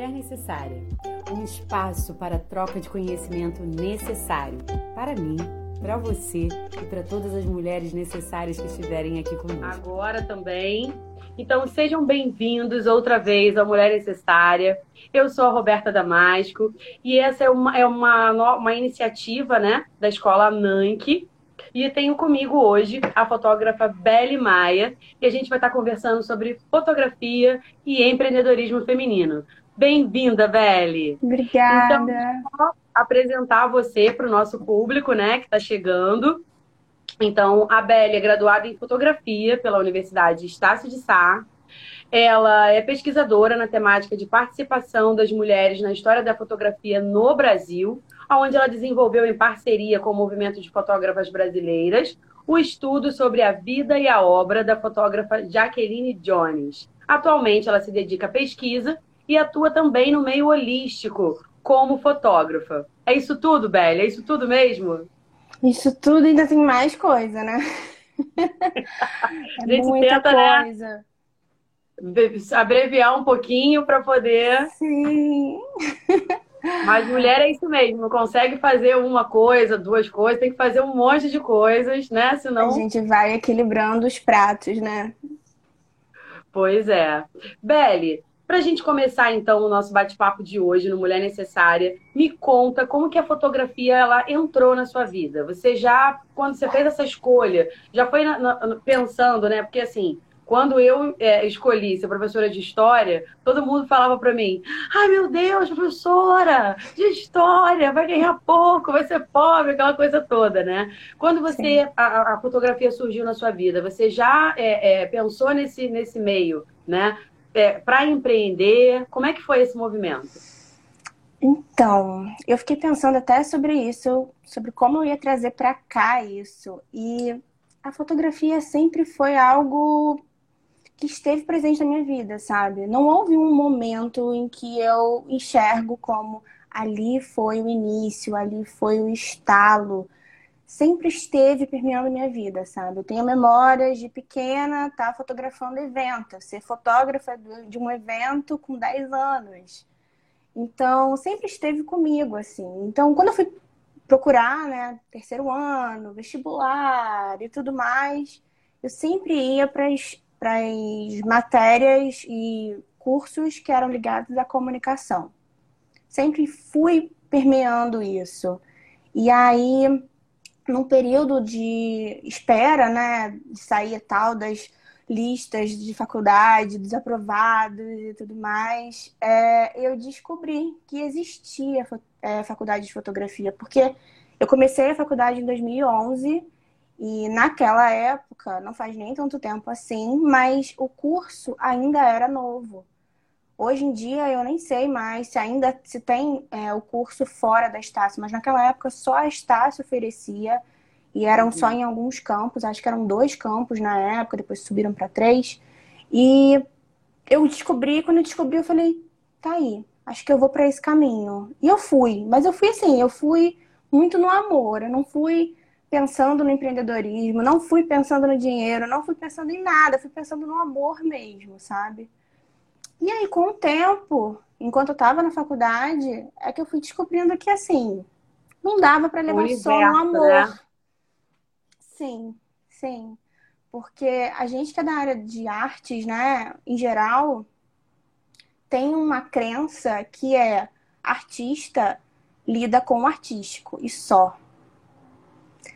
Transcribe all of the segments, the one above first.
Mulher Necessária um espaço para troca de conhecimento necessário para mim, para você e para todas as mulheres necessárias que estiverem aqui conosco. Agora também. Então sejam bem-vindos outra vez ao Mulher Necessária. Eu sou a Roberta Damasco e essa é uma, é uma, uma iniciativa né, da escola Nank. E tenho comigo hoje a fotógrafa Belle Maia, e a gente vai estar conversando sobre fotografia e empreendedorismo feminino. Bem-vinda, Belle. Obrigada. Então, vou apresentar você para o nosso público, né, que está chegando. Então, a Belle é graduada em fotografia pela Universidade Estácio de Sá. Ela é pesquisadora na temática de participação das mulheres na história da fotografia no Brasil, onde ela desenvolveu em parceria com o movimento de fotógrafas brasileiras o estudo sobre a vida e a obra da fotógrafa Jacqueline Jones. Atualmente, ela se dedica à pesquisa e atua também no meio holístico como fotógrafa. É isso tudo, Belle? É isso tudo mesmo? Isso tudo ainda tem mais coisa, né? é a gente muita tenta, né, coisa. Né, abreviar um pouquinho para poder. Sim. Mas mulher é isso mesmo, não consegue fazer uma coisa, duas coisas, tem que fazer um monte de coisas, né? Senão. A gente vai equilibrando os pratos, né? Pois é. Belle, para a gente começar, então, o nosso bate-papo de hoje no Mulher Necessária, me conta como que a fotografia ela entrou na sua vida. Você já, quando você fez essa escolha, já foi na, na, pensando, né? Porque assim, quando eu é, escolhi ser professora de história, todo mundo falava para mim: ai meu Deus, professora de história, vai ganhar pouco, vai ser pobre, aquela coisa toda, né? Quando você, a, a, fotografia surgiu na sua vida, você já é, é, pensou nesse, nesse meio, né? É, para empreender? Como é que foi esse movimento? Então, eu fiquei pensando até sobre isso, sobre como eu ia trazer para cá isso. E a fotografia sempre foi algo que esteve presente na minha vida, sabe? Não houve um momento em que eu enxergo como ali foi o início, ali foi o estalo sempre esteve permeando minha vida, sabe? Eu tenho memórias de pequena tá fotografando evento, ser fotógrafa de um evento com 10 anos. Então, sempre esteve comigo, assim. Então, quando eu fui procurar, né, terceiro ano, vestibular e tudo mais, eu sempre ia para as matérias e cursos que eram ligados à comunicação. Sempre fui permeando isso. E aí, num período de espera, né, de sair tal das listas de faculdade, dos aprovados e tudo mais, é, eu descobri que existia é, faculdade de fotografia, porque eu comecei a faculdade em 2011 e naquela época, não faz nem tanto tempo assim, mas o curso ainda era novo. Hoje em dia eu nem sei mais se ainda se tem é, o curso fora da Estácio, mas naquela época só a Estácio oferecia e eram uhum. só em alguns campos, acho que eram dois campos na época, depois subiram para três. E eu descobri, quando eu descobri, eu falei, tá aí, acho que eu vou para esse caminho. E eu fui, mas eu fui assim, eu fui muito no amor, eu não fui pensando no empreendedorismo, não fui pensando no dinheiro, não fui pensando em nada, fui pensando no amor mesmo, sabe? E aí, com o tempo, enquanto eu estava na faculdade, é que eu fui descobrindo que, assim, não dava para levar universo, só no amor. Né? Sim, sim. Porque a gente que é da área de artes, né, em geral, tem uma crença que é artista lida com o artístico e só.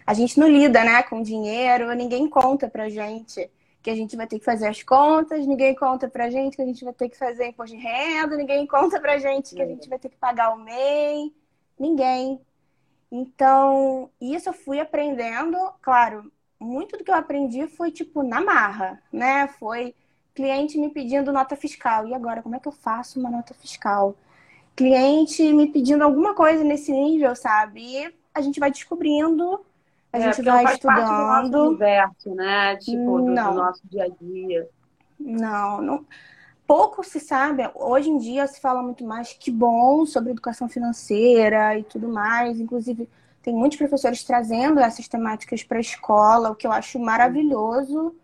A gente não lida, né, com dinheiro, ninguém conta pra gente que a gente vai ter que fazer as contas, ninguém conta pra gente que a gente vai ter que fazer imposto de renda, ninguém conta pra gente que a gente vai ter que pagar o MEI, ninguém. Então, isso eu fui aprendendo, claro, muito do que eu aprendi foi tipo na marra, né? Foi cliente me pedindo nota fiscal. E agora, como é que eu faço uma nota fiscal? Cliente me pedindo alguma coisa nesse nível, sabe? E a gente vai descobrindo a é, gente vai não estudando. Do nosso universo, né? Tipo, do, do, nosso dia a dia. Não, não. Pouco se sabe. Hoje em dia se fala muito mais que bom sobre educação financeira e tudo mais. Inclusive, tem muitos professores trazendo essas temáticas para a escola, o que eu acho maravilhoso.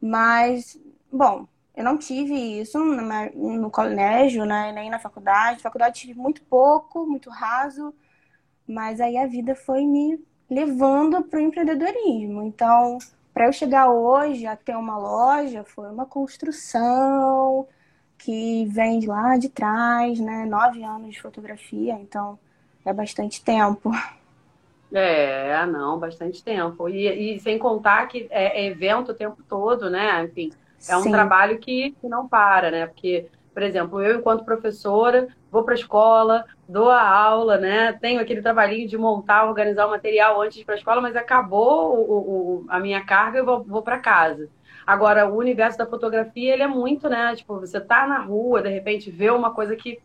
Mas, bom, eu não tive isso no colégio, né, nem na faculdade. Na faculdade tive muito pouco, muito raso, mas aí a vida foi me levando para o empreendedorismo. Então, para eu chegar hoje a ter uma loja, foi uma construção que vem de lá de trás, né? Nove anos de fotografia, então é bastante tempo. É, não, bastante tempo. E, e sem contar que é, é, evento o tempo todo, né? Enfim, é um Sim. trabalho que, que não para, né? Porque, por exemplo, eu, enquanto professora, vou para a escola, dou a aula, né? Tenho aquele trabalhinho de montar, organizar o material antes para a escola, mas acabou o, o, a minha carga, eu vou, vou para casa. Agora, o universo da fotografia, ele é muito, né? Tipo, você tá na rua, de repente vê uma coisa que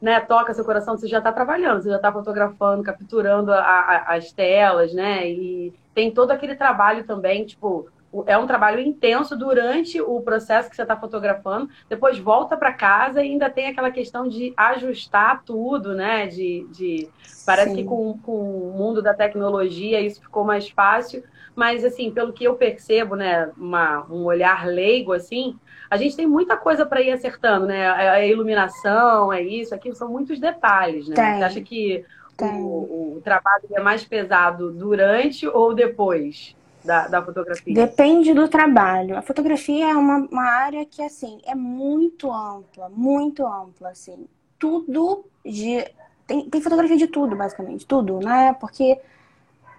né, toca seu coração, você já está trabalhando, você já está fotografando, capturando a, a, as telas, né? E tem todo aquele trabalho também, tipo, é um trabalho intenso durante o processo que você está fotografando, depois volta para casa e ainda tem aquela questão de ajustar tudo, né? De, de... Parece Sim. que com, com o mundo da tecnologia isso ficou mais fácil, mas assim, pelo que eu percebo, né, uma, um olhar leigo assim, a gente tem muita coisa para ir acertando, né? A iluminação, é isso, aquilo são muitos detalhes, né? Tem. Você acha que o, o, trabalho é mais pesado durante ou depois da, da fotografia? Depende do trabalho. A fotografia é uma, uma área que, assim, é muito ampla, muito ampla, assim. Tudo de... Tem, tem fotografia de tudo, basicamente, tudo, né? Porque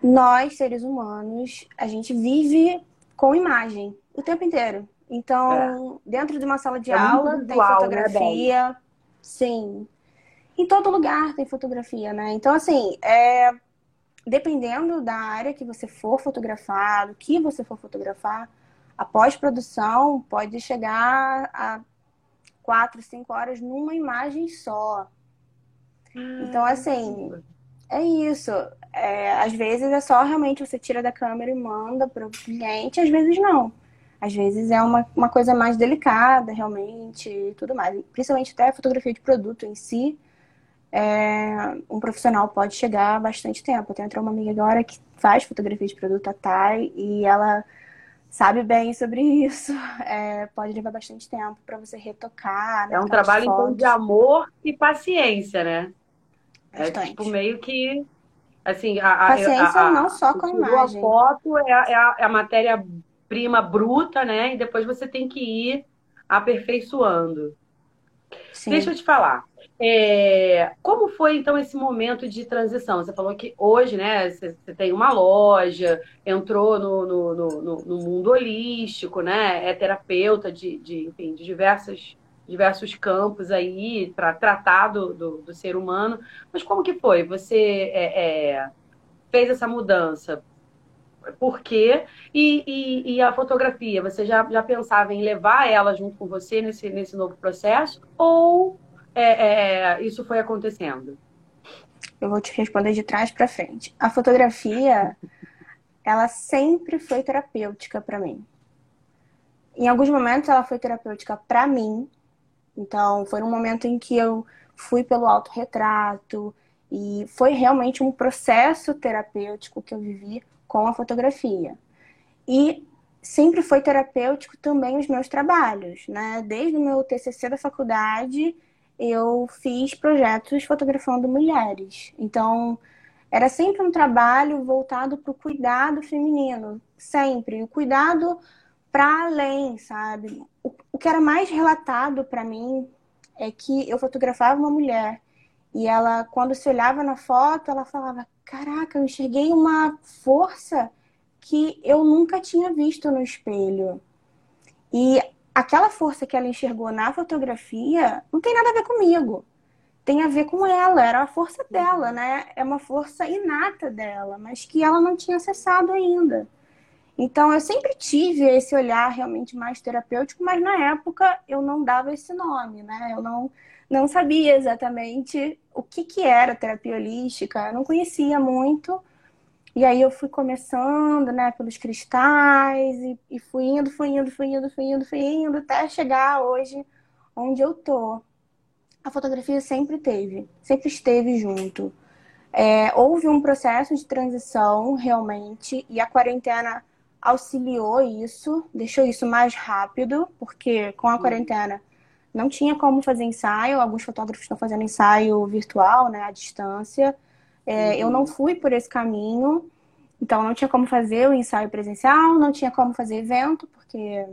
nós, seres humanos, a gente vive com imagem o tempo inteiro. Então, é. dentro de uma sala de é aula tem né, fotografia. Né, sim. Em todo lugar tem fotografia, né? Então, assim, é... dependendo da área que você for fotografar, do que você for fotografar, a pós-produção pode chegar a quatro, cinco horas numa imagem só. Então, assim, é isso. É, às vezes é só realmente você tira da câmera e manda para o cliente, às vezes não. Às vezes é uma, uma coisa mais delicada, realmente, e tudo mais. Principalmente até a fotografia de produto em si, é, um profissional pode chegar bastante tempo. Eu tenho até uma amiga agora que faz fotografia de produto, a Thay, e ela sabe bem sobre isso. É, pode levar bastante tempo para você retocar. Né, é um trabalho então, de amor e paciência, né? É, bastante. É tipo meio que assim a, paciência a, a, não só com a imagem. A foto é a, é a matéria prima bruta, né? E depois você tem que ir aperfeiçoando. Sim. Deixa eu te falar. É, como foi então esse momento de transição? Você falou que hoje, né, você, tem uma loja, entrou no, no, no, no, mundo holístico, né? É terapeuta de, de, enfim, de diversos, diversos campos aí para tratar do, do, do, ser humano. Mas como que foi? Você é, é, fez essa mudança por quê? E, e, e, a fotografia, você já, já pensava em levar ela junto com você nesse, nesse novo processo? Ou é, é, isso foi acontecendo? Eu vou te responder de trás para frente. A fotografia, ela sempre foi terapêutica para mim. Em alguns momentos ela foi terapêutica para mim. Então, foi um momento em que eu fui pelo autorretrato e foi realmente um processo terapêutico que eu vivi com a fotografia. E sempre foi terapêutico também os meus trabalhos, né? Desde o meu TCC da faculdade, eu fiz projetos fotografando mulheres. Então, era sempre um trabalho voltado para o cuidado feminino, sempre. O cuidado para além, sabe? O, o que era mais relatado para mim é que eu fotografava uma mulher e ela, quando se olhava na foto, ela falava: caraca, eu enxerguei uma força que eu nunca tinha visto no espelho. E aquela força que ela enxergou na fotografia não tem nada a ver comigo. Tem a ver com ela, era a força dela, né? É uma força inata dela, mas que ela não tinha acessado ainda. Então eu sempre tive esse olhar realmente mais terapêutico, mas na época eu não dava esse nome, né? Eu não não sabia exatamente o que, que era terapia holística, eu não conhecia muito. E aí eu fui começando, né, pelos cristais e, e fui indo, fui indo, fui indo, fui indo, fui indo, até chegar hoje onde eu tô. A fotografia sempre teve, sempre esteve junto. É, houve um processo de transição realmente e a quarentena auxiliou isso, deixou isso mais rápido, porque com a quarentena não tinha como fazer ensaio, alguns fotógrafos estão fazendo ensaio virtual, né, à distância. É, uhum. Eu não fui por esse caminho, então não tinha como fazer o ensaio presencial, não tinha como fazer evento, porque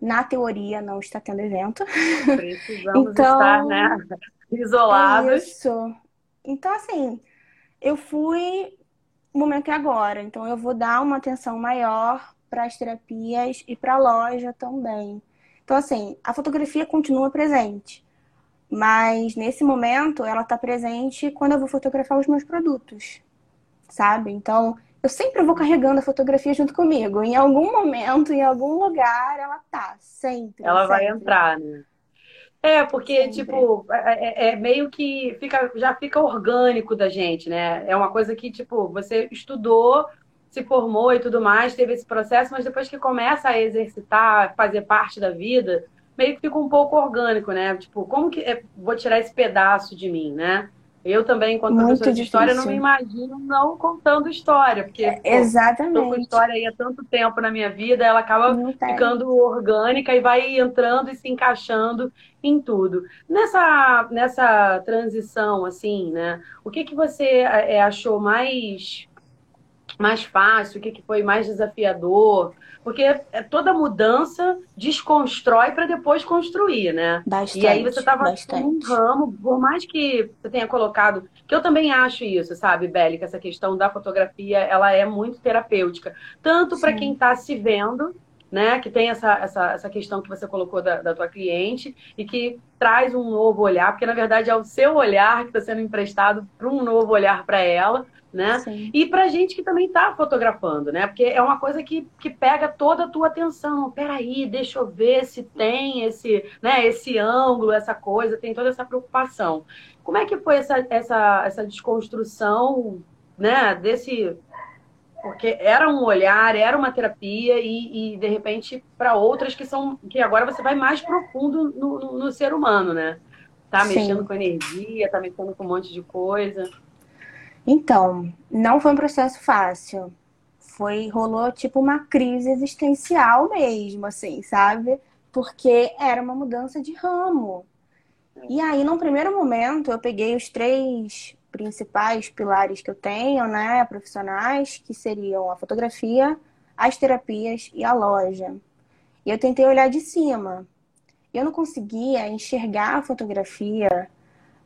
na teoria não está tendo evento. Precisamos então, estar, né, isolados. Isso. Então, assim, eu fui, o momento é agora, então eu vou dar uma atenção maior para as terapias e para a loja também. Então, assim, a fotografia continua presente, mas nesse momento ela está presente quando eu vou fotografar os meus produtos, sabe? Então, eu sempre vou carregando a fotografia junto comigo. Em algum momento, em algum lugar, ela tá, sempre. Ela sempre. vai entrar, né? É, porque, sempre. tipo, é, é, é, meio que fica, já fica orgânico da gente, né? É uma coisa que, tipo, você estudou, se formou e tudo mais, teve esse processo, mas depois que começa a exercitar, fazer parte da vida, meio que fica um pouco orgânico, né? Tipo, como que é, vou tirar esse pedaço de mim, né? Eu também, enquanto Muito professora de história, não me imagino não contando história, porque é, exatamente. estou com história aí há tanto tempo na minha vida, ela acaba ficando orgânica e vai entrando e se encaixando em tudo. Nessa, nessa transição, assim, né? O que, que você é, achou mais mais fácil, o que, que foi mais desafiador? Porque é toda mudança desconstrói para depois construir, né? Bastante, e aí você estava num ramo, por mais que você tenha colocado, que eu também acho isso, sabe, Bélica, essa questão da fotografia, ela é muito terapêutica, tanto para quem está se vendo, né, que tem essa, essa, essa questão que você colocou da, da tua cliente e que traz um novo olhar, porque na verdade é o seu olhar que está sendo emprestado para um novo olhar para ela, né? Sim. E para gente que também está fotografando, né? Porque é uma coisa que, que pega toda a tua atenção. Peraí, deixa eu ver se tem esse, né, esse ângulo, essa coisa, tem toda essa preocupação. Como é que foi essa, essa, essa desconstrução, né, desse... Porque era um olhar, era uma terapia e, e de repente, para outras que são... Que agora você vai mais profundo no, no, no ser humano, né? Tá Sim. mexendo com energia, tá mexendo com um monte de coisa. Então, não foi um processo fácil. Foi, rolou tipo uma crise existencial mesmo, assim, sabe? Porque era uma mudança de ramo. E aí, num primeiro momento, eu peguei os três principais pilares que eu tenho, né, profissionais, que seriam a fotografia, as terapias e a loja. E eu tentei olhar de cima. Eu não conseguia enxergar a fotografia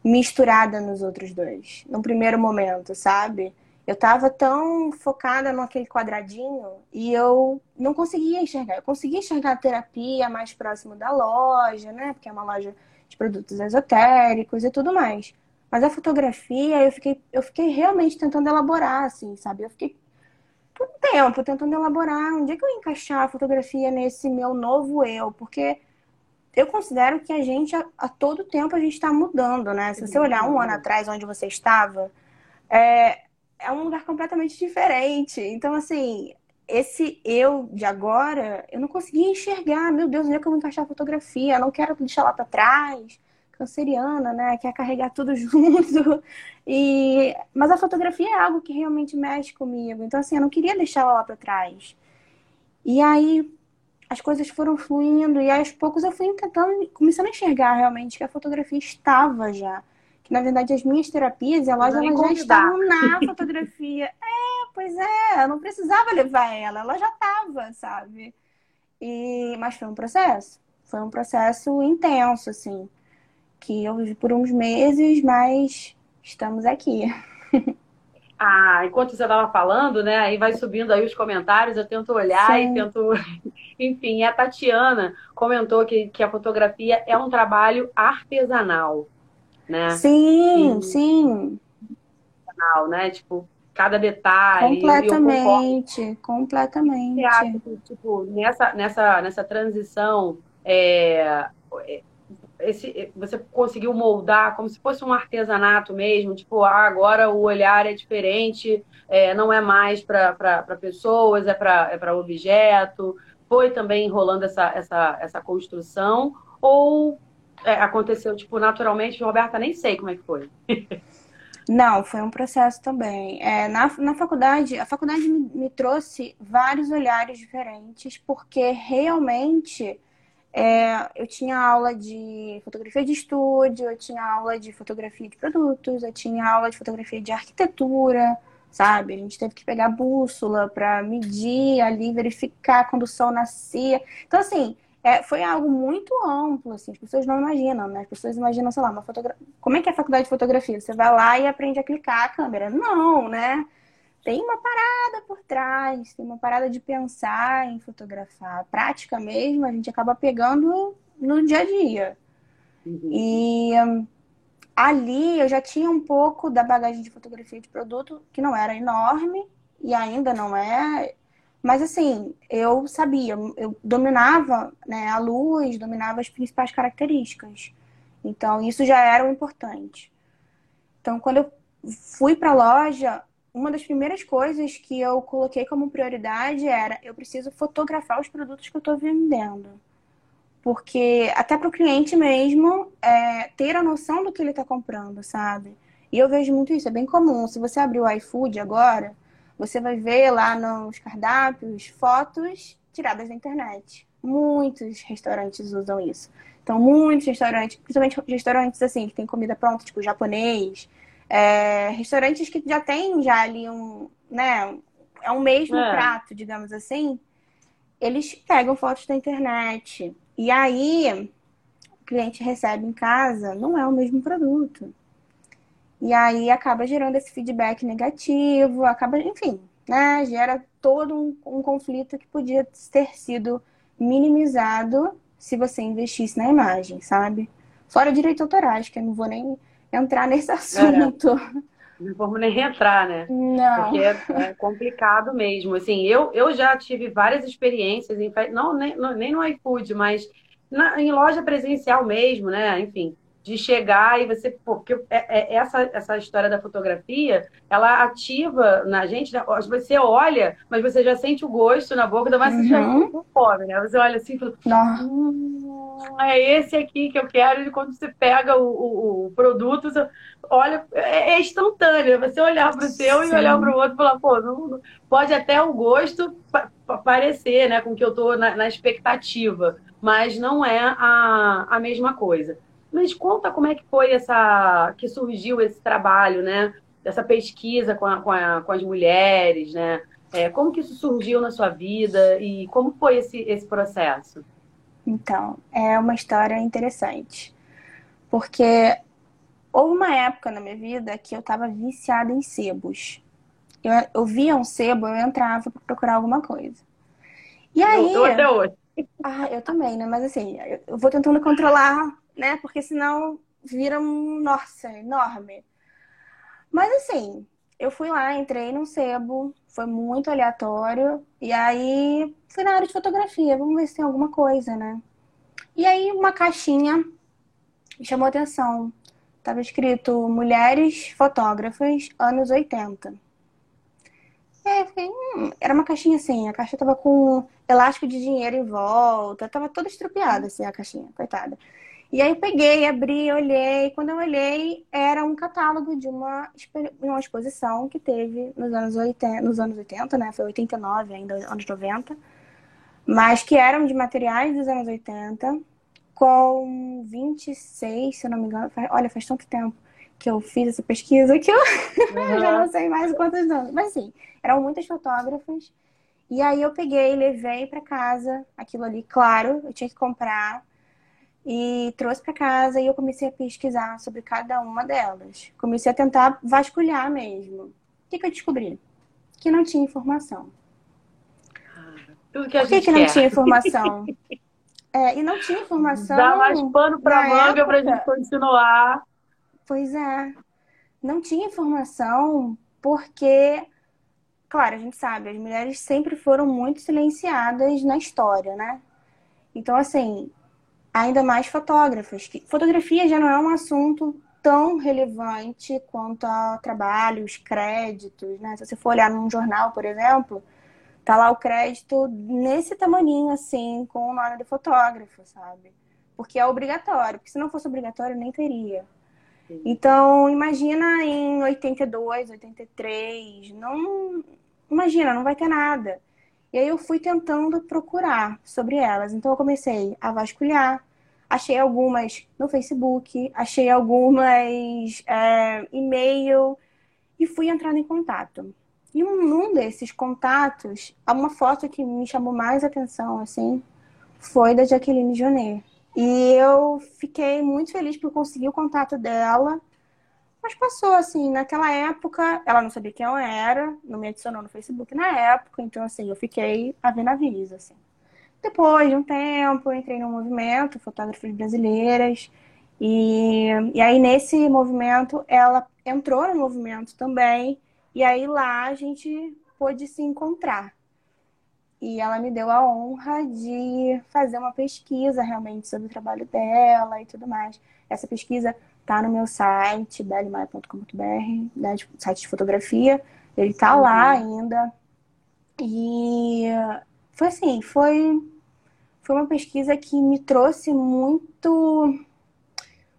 misturada nos outros dois, no primeiro momento, sabe? Eu tava tão focada naquele quadradinho e eu não conseguia enxergar. Eu conseguia enxergar a terapia mais próximo da loja, né? Porque é uma loja de produtos esotéricos e tudo mais. Mas a fotografia, eu fiquei, eu fiquei realmente tentando elaborar, assim, sabe? Eu fiquei por um tempo tentando elaborar onde é que eu ia encaixar a fotografia nesse meu novo eu, porque eu considero que a gente, a, a todo tempo, a gente está mudando, né? Se você olhar um ano atrás onde você estava, é, é um lugar completamente diferente. Então, assim, esse eu de agora, eu não conseguia enxergar. Meu Deus, onde é que eu vou encaixar a fotografia? Eu não quero deixar lá para trás. Canceriana, né? Quer carregar tudo junto. E... Mas a fotografia é algo que realmente mexe comigo. Então, assim, eu não queria deixar ela lá para trás. E aí, as coisas foram fluindo e aos poucos eu fui tentando, começando a enxergar realmente que a fotografia estava já. Que na verdade as minhas terapias, elas, elas já estavam na fotografia. é, pois é, eu não precisava levar ela, ela já estava, sabe? E, mas foi um processo. Foi um processo intenso, assim. Que eu vivi por uns meses, mas estamos aqui. Ah, enquanto você estava falando, né? Aí vai subindo aí os comentários, eu tento olhar Sim. e tento. Enfim, a Tatiana comentou que, que a fotografia é um trabalho artesanal, né? Sim, e... sim. Artesanal, né? Tipo, cada detalhe. Completamente, completamente. Você acha que, tipo, nessa, nessa, nessa transição, é, esse, você conseguiu moldar como se fosse um artesanato mesmo, tipo, ah, agora o olhar é diferente, é, não é mais para pessoas, é para é objeto. Foi também rolando essa, essa, essa construção? Ou é, aconteceu, tipo, naturalmente, Roberta, nem sei como é que foi. Não, foi um processo também. É, na, na faculdade, a faculdade me, me trouxe vários olhares diferentes, porque realmente é, eu tinha aula de fotografia de estúdio, eu tinha aula de fotografia de produtos, eu tinha aula de fotografia de arquitetura, sabe? A gente teve que pegar bússola para medir ali, verificar quando o sol nascia. Então, assim, é, foi algo muito amplo, assim, as pessoas não imaginam, né? As pessoas imaginam, sei lá, uma fotografia. Como é que é a faculdade de fotografia? Você vai lá e aprende a clicar a câmera. Não, né? Tem uma parada por trás, tem uma parada de pensar em fotografar. A prática mesmo, a gente acaba pegando no dia a dia. Uhum. E ali eu já tinha um pouco da bagagem de fotografia de produto, que não era enorme, e ainda não é mas assim, eu sabia, eu dominava né, a luz, dominava as principais características. Então, isso já era o importante. Então, quando eu fui para a loja, uma das primeiras coisas que eu coloquei como prioridade era eu preciso fotografar os produtos que eu estou vendendo. Porque até para o cliente mesmo é, ter a noção do que ele está comprando, sabe? E eu vejo muito isso, é bem comum. Se você abrir o iFood agora, você vai ver lá nos cardápios fotos tiradas da internet. Muitos restaurantes usam isso. Então, muitos restaurantes, principalmente restaurantes assim, que tem comida pronta, tipo japonês, é, restaurantes que já tem já ali um, né, é um mesmo é. prato, digamos assim, eles pegam fotos da internet. E aí, o cliente recebe em casa, não é o mesmo produto. E aí acaba gerando esse feedback negativo, acaba, enfim, né? Gera todo um, um conflito que podia ter sido minimizado se você investisse na imagem, sabe? Fora direitos autorais, que eu não vou nem entrar nesse assunto. É. Não vamos nem entrar, né? Não. Porque é, é, complicado mesmo. Assim, eu, eu já tive várias experiências, em, não nem, nem no iFood, mas na, em loja presencial mesmo, né? Enfim, de chegar e você. Porque é, é, essa, essa história da fotografia, ela ativa na gente, né? você olha, mas você já sente o gosto na boca, ainda mais uhum. você já uhum. com fome, né? Você olha assim e fala. Hum, é esse aqui que eu quero, e quando você pega o, o, o produto, você olha, é, é instantâneo. Você olhar para o seu Sim. e olhar para o outro e falar, pô, não, pode até o gosto parecer, né, com que eu estou na, na expectativa, mas não é a, a mesma coisa. Mas conta como é que foi essa que surgiu esse trabalho, né? Dessa pesquisa com, a, com, a, com as mulheres, né? É, como que isso surgiu na sua vida e como foi esse, esse processo? Então, é uma história interessante. Porque houve uma época na minha vida que eu estava viciada em sebos. Eu, eu via um sebo, eu entrava para procurar alguma coisa. E aí. Eu, eu até hoje. Ah, eu também, né? Mas assim, eu vou tentando controlar né? Porque senão vira um, nossa, enorme. Mas assim, eu fui lá, entrei num sebo, foi muito aleatório, e aí fui na área de fotografia, vamos ver se tem alguma coisa, né? E aí uma caixinha me chamou atenção. Tava escrito Mulheres Fotógrafas, anos 80. E aí eu fiquei, hum, era uma caixinha assim, a caixa tava com elástico de dinheiro em volta, tava toda estrupiada assim a caixinha, coitada. E aí peguei, abri, olhei. Quando eu olhei, era um catálogo de uma, uma exposição que teve nos anos 80, nos anos 80, né? Foi 89, ainda anos 90. Mas que eram de materiais dos anos 80, com 26, se eu não me engano. Olha, faz tanto tempo que eu fiz essa pesquisa que eu uhum. já não sei mais quantos anos. Mas sim, eram muitas fotógrafas. E aí eu peguei, levei para casa aquilo ali, claro, eu tinha que comprar e trouxe para casa e eu comecei a pesquisar sobre cada uma delas. Comecei a tentar vasculhar mesmo. O que, que eu descobri? Que não tinha informação. Tudo que Por que, que não tinha informação? é, e não tinha informação. Dá mais pano para manga para a gente continuar. Pois é. Não tinha informação porque, claro, a gente sabe, as mulheres sempre foram muito silenciadas na história, né? Então, assim, ainda mais fotógrafas. Fotografia já não é um assunto tão relevante quanto a trabalhos, créditos, né? Se você for olhar num jornal, por exemplo, tá lá o crédito nesse tamaninho assim, com o nome do fotógrafo, sabe? Porque é obrigatório, porque se não fosse obrigatório nem teria. Então, imagina em 82, 83, não imagina, não vai ter nada. E aí eu fui tentando procurar sobre elas. Então eu comecei a vasculhar, achei algumas no Facebook, achei algumas é, e-mail e fui entrando em contato. E um, desses contatos, uma foto que me chamou mais atenção, assim, foi da Jaqueline Jonet. E eu fiquei muito feliz por conseguir o contato dela. Mas passou, assim, naquela época, ela não sabia quem eu era, não me adicionou no Facebook na época, então, assim, eu fiquei a ver navios, assim. Depois de um tempo, eu entrei no movimento, Fotógrafas Brasileiras, e, e aí nesse movimento, ela entrou no movimento também, e aí lá a gente pôde se encontrar. E ela me deu a honra de fazer uma pesquisa realmente sobre o trabalho dela e tudo mais. Essa pesquisa tá no meu site, bellimaia.com.br, né, site de fotografia. Ele tá uhum. lá ainda. E foi assim, foi, foi uma pesquisa que me trouxe muito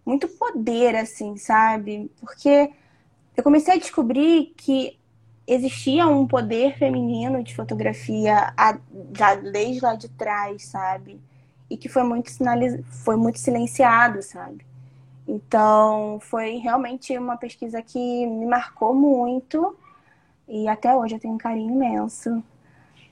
muito poder, assim, sabe? Porque eu comecei a descobrir que existia um poder feminino de fotografia já desde lá de trás, sabe? E que foi muito, sinaliz... foi muito silenciado, sabe? Então, foi realmente uma pesquisa que me marcou muito e até hoje eu tenho um carinho imenso.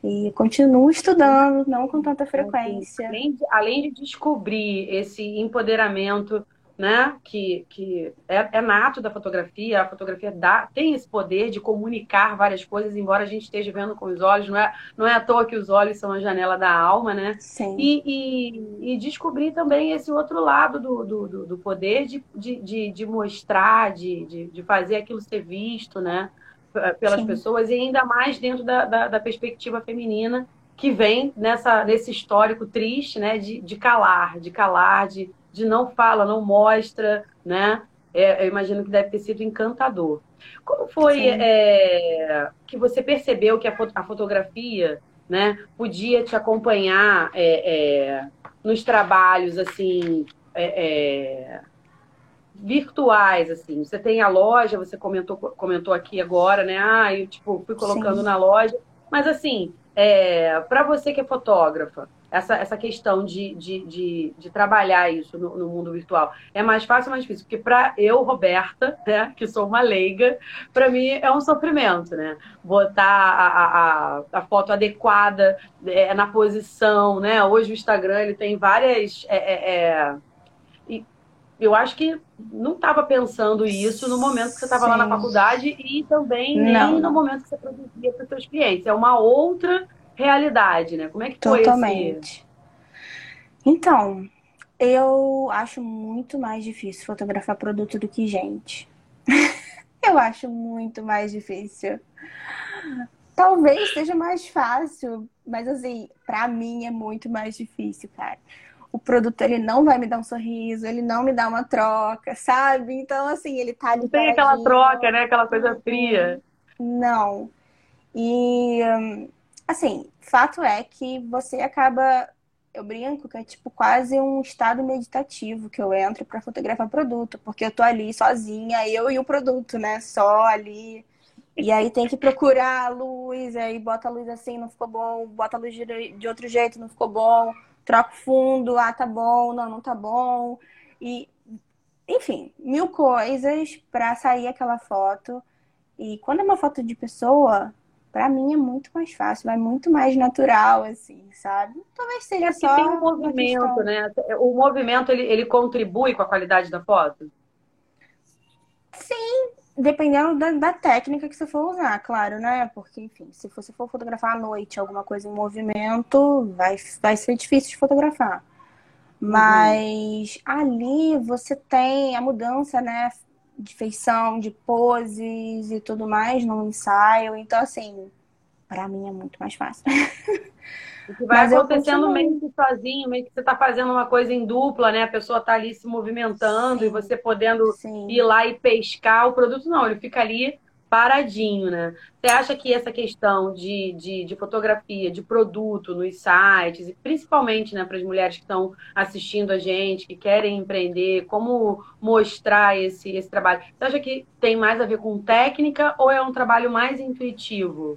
E continuo estudando, não com tanta frequência. Além de, além de descobrir esse empoderamento né, que, que é, é, nato da fotografia, a fotografia dá, tem esse poder de comunicar várias coisas, embora a gente esteja vendo com os olhos, não é, não é à toa que os olhos são a janela da alma, né? Sim. E, e, e descobrir também esse outro lado do, do, do poder de, de, de, de mostrar, de, de, de, fazer aquilo ser visto, né? Pelas Sim. pessoas, e ainda mais dentro da, da, da perspectiva feminina, que vem nessa, nesse histórico triste, né? De, de calar, de calar, de de não fala, não mostra, né? É, eu imagino que deve ter sido encantador. Como foi é, que você percebeu que a, a, fotografia né, podia te acompanhar é, é nos trabalhos assim é, é, virtuais assim? Você tem a loja, você comentou, comentou aqui agora, né? Ah, eu tipo fui colocando Sim. na loja, mas assim, para você que é fotógrafa, essa, essa questão de, de, de, de trabalhar isso no, no, mundo virtual? É mais fácil ou mais difícil? Porque para eu, Roberta, né, que sou uma leiga, para mim é um sofrimento, né? Botar a, a, a foto adequada é, na posição, né? Hoje o Instagram ele tem várias. É, é, é eu acho que não estava pensando isso no momento que você estava lá na faculdade e também nem não. no momento que você produzia para os seus clientes. É uma outra realidade, né? Como é que foi Totalmente. Esse... Então, eu acho muito mais difícil fotografar produto do que gente. eu acho muito mais difícil. Talvez seja mais fácil, mas assim, para mim é muito mais difícil, cara. O produto ele não vai me dar um sorriso, ele não me dá uma troca, sabe? Então assim, ele tá ali Não tem aquela troca, né? Aquela coisa fria. Não. E hum, Assim, fato é que você acaba. Eu brinco que é tipo quase um estado meditativo que eu entro para fotografar produto, porque eu tô ali sozinha, eu e o produto, né? Só ali. E aí tem que procurar a luz, aí bota a luz assim, não ficou bom, bota a luz de outro jeito, não ficou bom, troca o fundo, ah, tá bom, não, não tá bom. E, enfim, mil coisas para sair aquela foto. E quando é uma foto de pessoa, para mim é muito mais fácil, é muito mais natural, assim, sabe? Talvez seja é só. Tem um movimento, né? O movimento ele, ele contribui com a qualidade da foto? Sim, dependendo da, da, técnica que você for usar, claro, né? Porque, enfim, se você for fotografar à noite, alguma coisa em movimento, vai, vai ser difícil de fotografar. Uhum. Mas uhum. ali você tem a mudança, né? De feição, de poses e tudo mais no ensaio. Então, assim, para mim é muito mais fácil. O que vai Mas acontecendo meio que sozinho, meio que você está fazendo uma coisa em dupla, né? A pessoa está ali se movimentando Sim. e você podendo Sim. ir lá e pescar o produto. Não, ele fica ali paradinho, né? Você acha que essa questão de, de, de fotografia, de produto nos sites, e principalmente né, para as mulheres que estão assistindo a gente, que querem empreender, como mostrar esse, esse trabalho? Você acha que tem mais a ver com técnica ou é um trabalho mais intuitivo?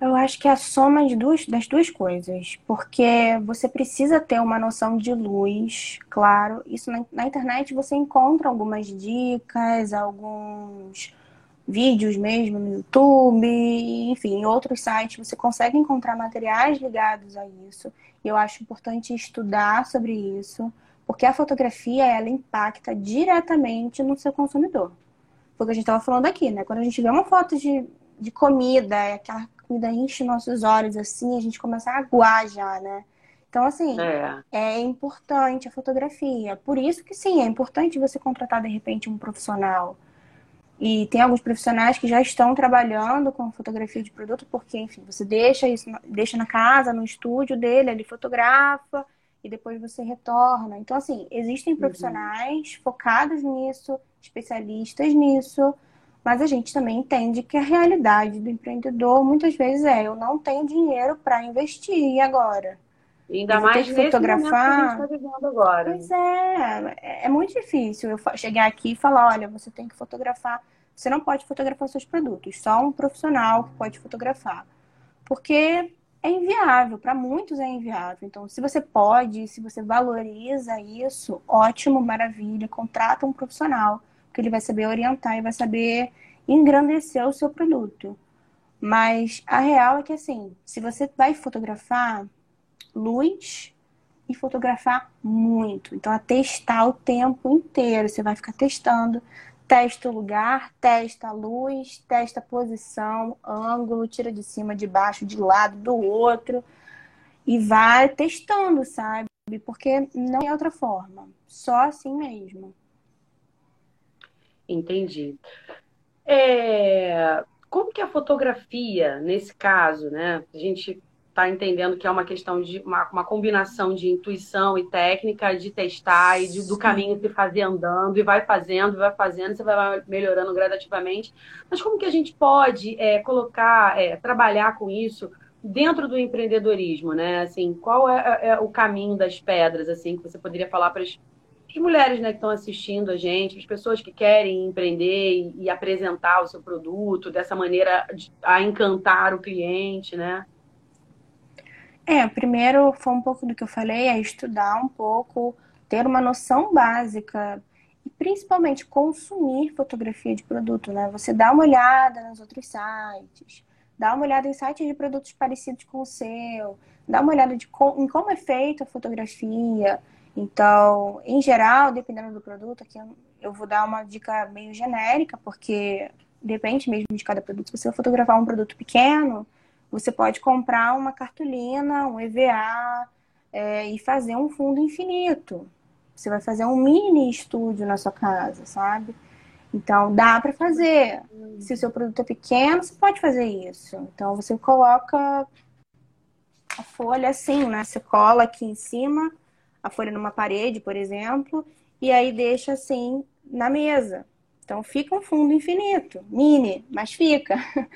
Eu acho que é a soma duas, das duas coisas, porque você precisa ter uma noção de luz, claro. Isso na, na internet você encontra algumas dicas, alguns vídeos mesmo no YouTube, enfim, em outros sites você consegue encontrar materiais ligados a isso. E eu acho importante estudar sobre isso, porque a fotografia ela impacta diretamente no seu consumidor. Foi o que a gente estava falando aqui, né? Quando a gente vê uma foto de, de comida, aquela comida enche nossos olhos assim, a gente começa a aguar já, né? Então, assim, é. é. importante a fotografia. Por isso que sim, é importante você contratar de repente um profissional e tem alguns profissionais que já estão trabalhando com fotografia de produto, porque, enfim, você deixa isso, deixa na casa, no estúdio dele, ele fotografa e depois você retorna. Então, assim, existem uhum. profissionais uhum. focados nisso, especialistas nisso, mas a gente também entende que a realidade do empreendedor muitas vezes é: eu não tenho dinheiro para investir agora. Ainda mais que fotografar. Que a gente tá agora. Pois é, é, é muito difícil eu chegar aqui e falar, olha, você tem que fotografar. Você não pode fotografar seus produtos, só um profissional que pode fotografar. Porque é inviável, para muitos é inviável. Então, se você pode, se você valoriza isso, ótimo, maravilha, contrata um profissional, porque ele vai saber orientar e vai saber engrandecer o seu produto. Mas a real é que assim, se você vai fotografar, luz e fotografar muito. Então, a testar o tempo inteiro. Você vai ficar testando. Testa o lugar, testa a luz, testa a posição, ângulo, tira de cima, de baixo, de lado, do outro. E vai testando, sabe? Porque não é outra forma. Só assim mesmo. Entendi. É... Como que a fotografia, nesse caso, né? A gente está entendendo que é uma questão de uma, uma, combinação de intuição e técnica, de testar e de, do caminho se fazer andando, e vai fazendo, vai fazendo, você vai melhorando gradativamente. Mas como que a gente pode é, colocar, é, trabalhar com isso dentro do empreendedorismo, né? Assim, qual é, é, é o caminho das pedras, assim, que você poderia falar para as mulheres né, que estão assistindo a gente, as pessoas que querem empreender e, e apresentar o seu produto dessa maneira a encantar o cliente, né? É, primeiro foi um pouco do que eu falei, é estudar um pouco, ter uma noção básica e principalmente consumir fotografia de produto, né? Você dá uma olhada nos outros sites, dá uma olhada em sites de produtos parecidos com o seu, dá uma olhada em como é feita a fotografia. Então, em geral, dependendo do produto, aqui eu vou dar uma dica meio genérica, porque depende mesmo de cada produto. Se você fotografar um produto pequeno, você pode comprar uma cartolina, um EVA é, e fazer um fundo infinito. Você vai fazer um mini estúdio na sua casa, sabe? Então dá para fazer. Se o seu produto é pequeno, você pode fazer isso. Então você coloca a folha assim, né? Você cola aqui em cima a folha numa parede, por exemplo, e aí deixa assim na mesa. Então fica um fundo infinito, mini, mas fica.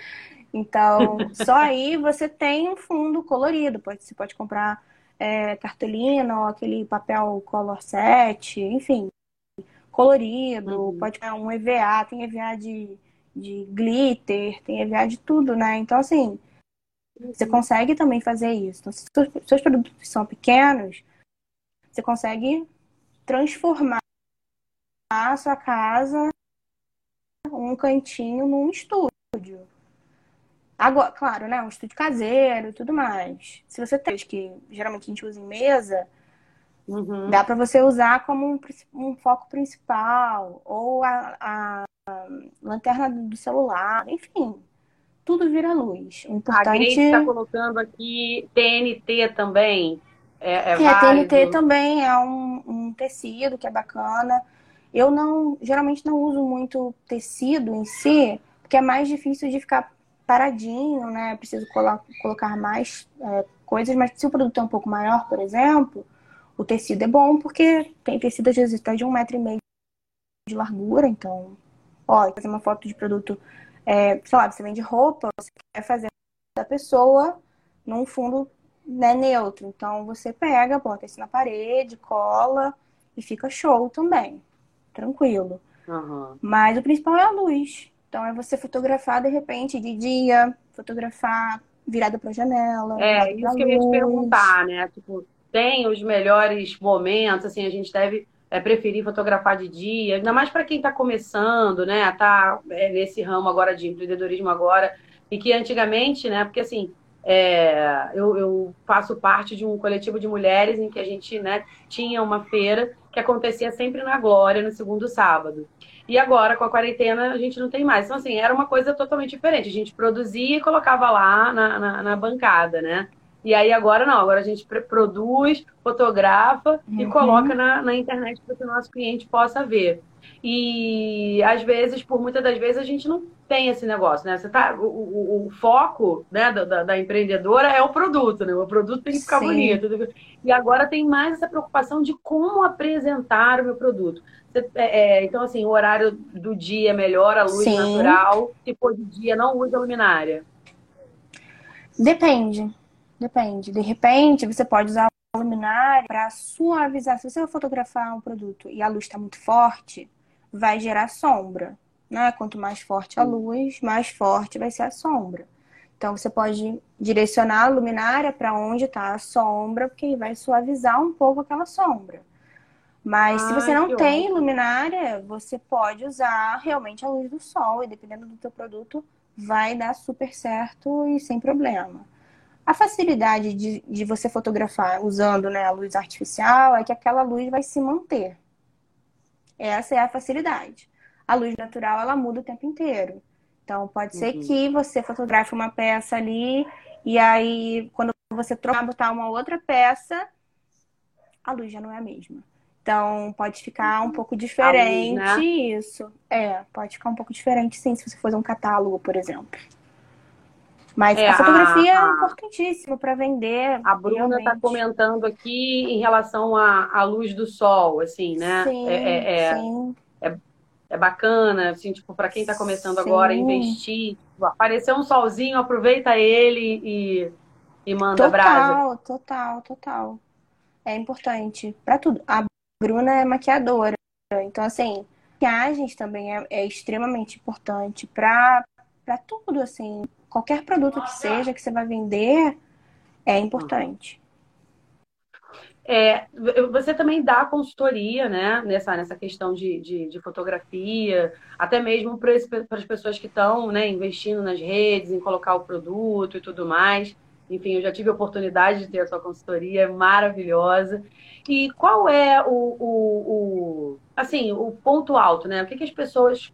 Então, só aí você tem um fundo colorido. Pode, você pode comprar é, cartolina ou aquele papel color set, enfim, colorido. Uhum. Pode ter um EVA, tem EVA de, de glitter, tem EVA de tudo, né? Então, assim, uhum. você consegue também fazer isso. Então, se seus produtos são pequenos, você consegue transformar a sua casa, um cantinho, num estúdio. Agora, claro, né? Um estúdio caseiro e tudo mais. Se você tem que geralmente a gente usa em mesa, uhum. dá para você usar como um, um, foco principal ou a, a, a, lanterna do celular, enfim. Tudo vira luz. O importante... A Grace está colocando aqui TNT também. É, é, é TNT também é um, um tecido que é bacana. Eu não, geralmente não uso muito tecido em si, porque é mais difícil de ficar paradinho, né? Preciso colocar mais é, coisas, mas se o produto é um pouco maior, por exemplo, o tecido é bom porque tem tecido às vezes até de um metro e meio de largura, então Ó, fazer uma foto de produto, é, sei lá, você vende roupa, você quer fazer da pessoa num fundo né, neutro. Então você pega, bota isso na parede, cola e fica show também. Tranquilo. Uhum. Mas o principal é a luz. Então é você fotografar de repente de dia, fotografar virada para janela. É, isso que eu ia te perguntar, né? Tipo, tem os melhores momentos, assim, a gente deve é, preferir fotografar de dia, ainda mais para quem está começando, né? Tá é, nesse ramo agora de empreendedorismo agora, e que antigamente, né? Porque assim, é, eu, eu, faço parte de um coletivo de mulheres em que a gente né, tinha uma feira que acontecia sempre na Glória, no segundo sábado. E agora, com a quarentena, a gente não tem mais. Então, assim, era uma coisa totalmente diferente. A gente produzia e colocava lá na, na, na bancada, né? E aí agora não, agora a gente produz, fotografa uhum. e coloca na, na internet para que o nosso cliente possa ver. E às vezes, por muitas das vezes, a gente não tem esse negócio, né? Você tá, o, o, o foco né, da, da, empreendedora é o produto, né? O produto tem que ficar Sim. bonito. E agora tem mais essa preocupação de como apresentar o meu produto. Você, é, é, então, assim, o horário do dia é melhor, a luz Sim. natural. Se for de dia, não usa luminária. Depende. Depende. De repente, você pode usar a luminária para suavizar. Se você for fotografar um produto e a luz está muito forte, vai gerar sombra. Né? Quanto mais forte a luz, mais forte vai ser a sombra. Então você pode direcionar a luminária para onde está a sombra, porque vai suavizar um pouco aquela sombra. Mas ah, se você não tem luminária, você pode usar realmente a luz do sol e dependendo do teu produto, vai dar super certo e sem problema. A facilidade de, de você fotografar usando né, a luz artificial é que aquela luz vai se manter. Essa é a facilidade. A luz natural, ela muda o tempo inteiro. Então, pode ser uhum. que você fotografe uma peça ali e aí, quando você trocar, botar uma outra peça, a luz já não é a mesma. Então, pode ficar um uhum. pouco diferente luz, né? isso. É, pode ficar um pouco diferente, sim, se você for um catálogo, por exemplo. Mas é, a fotografia a, é importantíssima para vender. A Bruna está comentando aqui em relação à, à luz do sol, assim, né? Sim, é, é, é, sim. é, é bacana, assim, tipo, para quem está começando sim. agora, investir. Tipo, apareceu um solzinho, aproveita ele e, e manda total, brasa. Total, total, total. É importante para tudo. A Bruna é maquiadora, então, assim, maquiagens também é, é extremamente importante para tudo, assim qualquer produto que seja que você vai vender é importante. É, você também dá consultoria né, nessa, nessa questão de, de, de fotografia, até mesmo para as pessoas que estão né, investindo nas redes, em colocar o produto e tudo mais. Enfim, eu já tive a oportunidade de ter a sua consultoria, é maravilhosa. E qual é o, o, o, assim, o ponto alto, né? O que, que as pessoas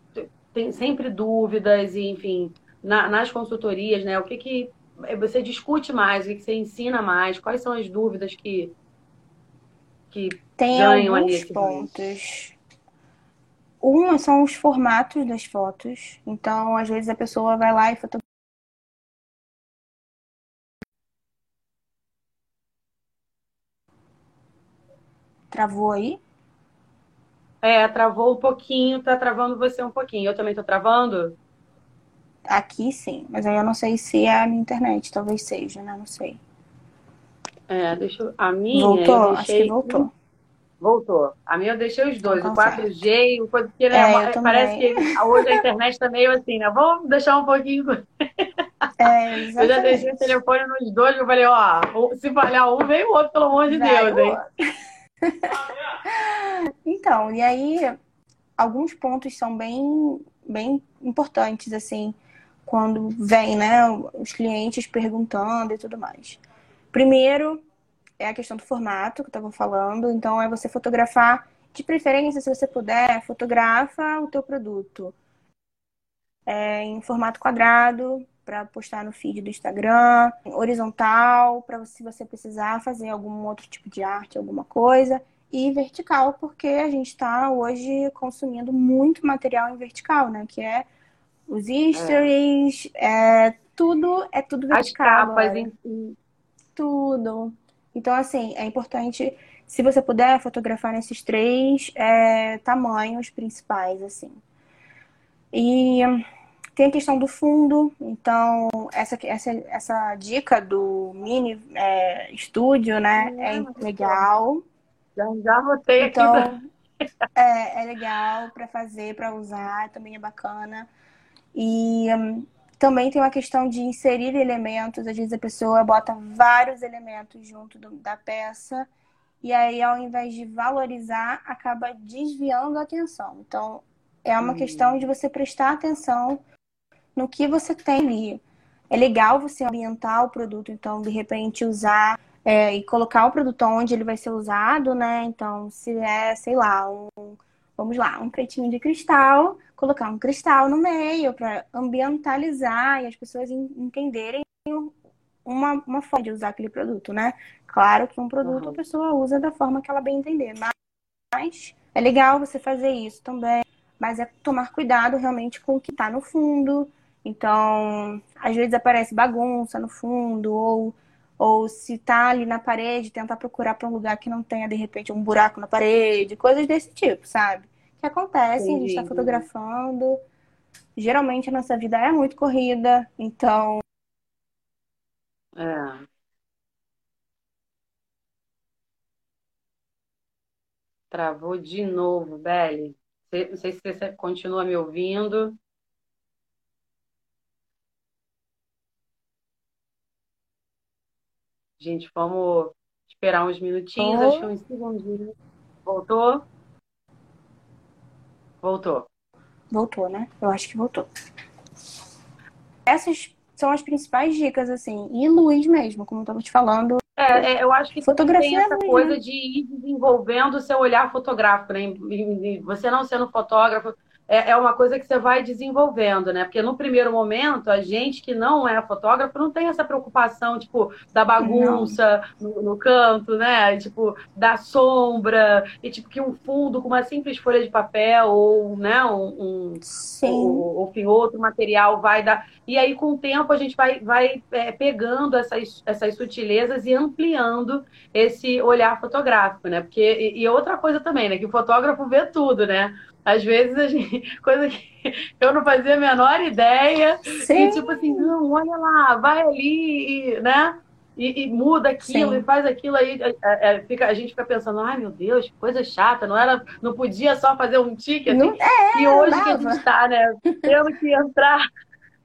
têm sempre dúvidas e, enfim, na, nas consultorias, né? O que, que você discute mais, o que, que você ensina mais, quais são as dúvidas que, que Tem ganham alguns ali pontos. Um são os formatos das fotos. Então, às vezes a pessoa vai lá e fotografa. Travou aí? É, travou um pouquinho, tá travando você um pouquinho. Eu também tô travando? Aqui sim, mas aí eu não sei se é a minha internet, talvez seja, né? Não sei. É, deixa eu... A minha. Voltou? Deixei... Acho que voltou. Voltou. A minha eu deixei os dois, então, o 4G e o porque né, é, parece que hoje a internet tá meio assim, né? Vamos deixar um pouquinho. É, eu já deixei o telefone nos dois, eu falei, ó, se falhar um, vem o outro, pelo amor de Deus, hein? então, e aí alguns pontos são bem, bem importantes, assim quando vem, né, os clientes perguntando e tudo mais. Primeiro é a questão do formato que eu estava falando, então é você fotografar, de preferência, se você puder, fotografa o teu produto é, em formato quadrado para postar no feed do Instagram, horizontal para se você precisar fazer algum outro tipo de arte, alguma coisa, e vertical, porque a gente está hoje consumindo muito material em vertical, né? Que é os stories, é. é tudo é tudo vertical. As capas, em... tudo. Então, assim, é importante, se você puder, fotografar nesses três é, tamanhos principais, assim. E tem a questão do fundo, então essa, essa, essa dica do mini é, estúdio, né, é legal. Já, já anotei então, aqui. É, é legal para fazer, para usar, também é bacana. E um, também tem uma questão de inserir elementos. Às vezes a pessoa bota vários elementos junto do, da peça e aí, ao invés de valorizar, acaba desviando a atenção. Então, é uma hum. questão de você prestar atenção no que você tem ali. É legal você ambientar o produto, então, de repente, usar é, e colocar o produto onde ele vai ser usado, né? Então, se é, sei lá, um, vamos lá, um pretinho de cristal, colocar um cristal no meio para ambientalizar e as pessoas entenderem uma, uma forma de usar aquele produto, né? Claro que um produto uhum. a pessoa usa da forma que ela bem entender, mas é legal você fazer isso também, mas é tomar cuidado realmente com o que está no fundo. Então, às vezes aparece bagunça no fundo, ou, ou se tá ali na parede, tentar procurar para um lugar que não tenha, de repente, um buraco na parede, coisas desse tipo, sabe? Que acontecem, a gente está fotografando. Geralmente a nossa vida é muito corrida, então é. Travou de novo, Beli. Não sei se você continua me ouvindo. Gente, vamos esperar uns minutinhos, acho que uns segundinhos. Voltou? Voltou. Voltou, né? Eu acho que voltou. Essas são as principais dicas, assim. E luz mesmo, como eu estava te falando. É, é, eu acho que fotografia tem essa é coisa né? de ir desenvolvendo o seu olhar fotográfico, né? Você não sendo fotógrafo, é, é uma coisa que você vai desenvolvendo, né? Porque no primeiro momento, a gente que não é fotógrafo não tem essa preocupação, tipo, da bagunça no, no, canto, né? Tipo, da sombra, e tipo, que um fundo com uma simples folha de papel ou, né, um, um ou, enfim, outro material vai dar. E aí, com o tempo, a gente vai, vai é, pegando essas, essas sutilezas e ampliando esse olhar fotográfico, né? Porque, e, e outra coisa também, né? Que o fotógrafo vê tudo, né? Às vezes, a gente, coisa que eu não fazia a menor ideia. Sim. E tipo assim, não, olha lá, vai ali, e, né? E, e muda aquilo Sim. e faz aquilo aí. É, é, fica, a gente fica pensando, ai meu Deus, que coisa chata, não era, não podia só fazer um ticket. Não, é, e hoje que a gente está, né, tendo que entrar.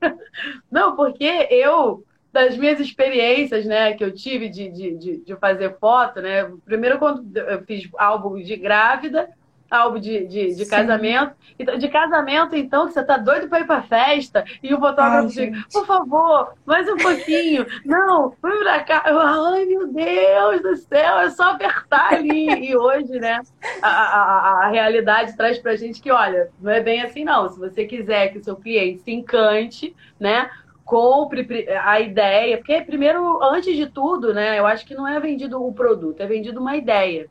não, porque eu das minhas experiências, né, que eu tive de, de, de, fazer foto, né? Primeiro quando eu fiz álbum de grávida, álbum de, de, de casamento. Então, de casamento, então, que você tá doido para ir pra festa, e o fotógrafo diz, por favor, mais um pouquinho. Não, vem pra cá. Eu, Ai, meu Deus do céu, é só apertar ali. E hoje, né, a, a, a realidade traz pra gente que, olha, não é bem assim, não. Se você quiser que o seu cliente se encante, né, compre a ideia, porque primeiro, antes de tudo, né, eu acho que não é vendido o produto, é vendido uma ideia.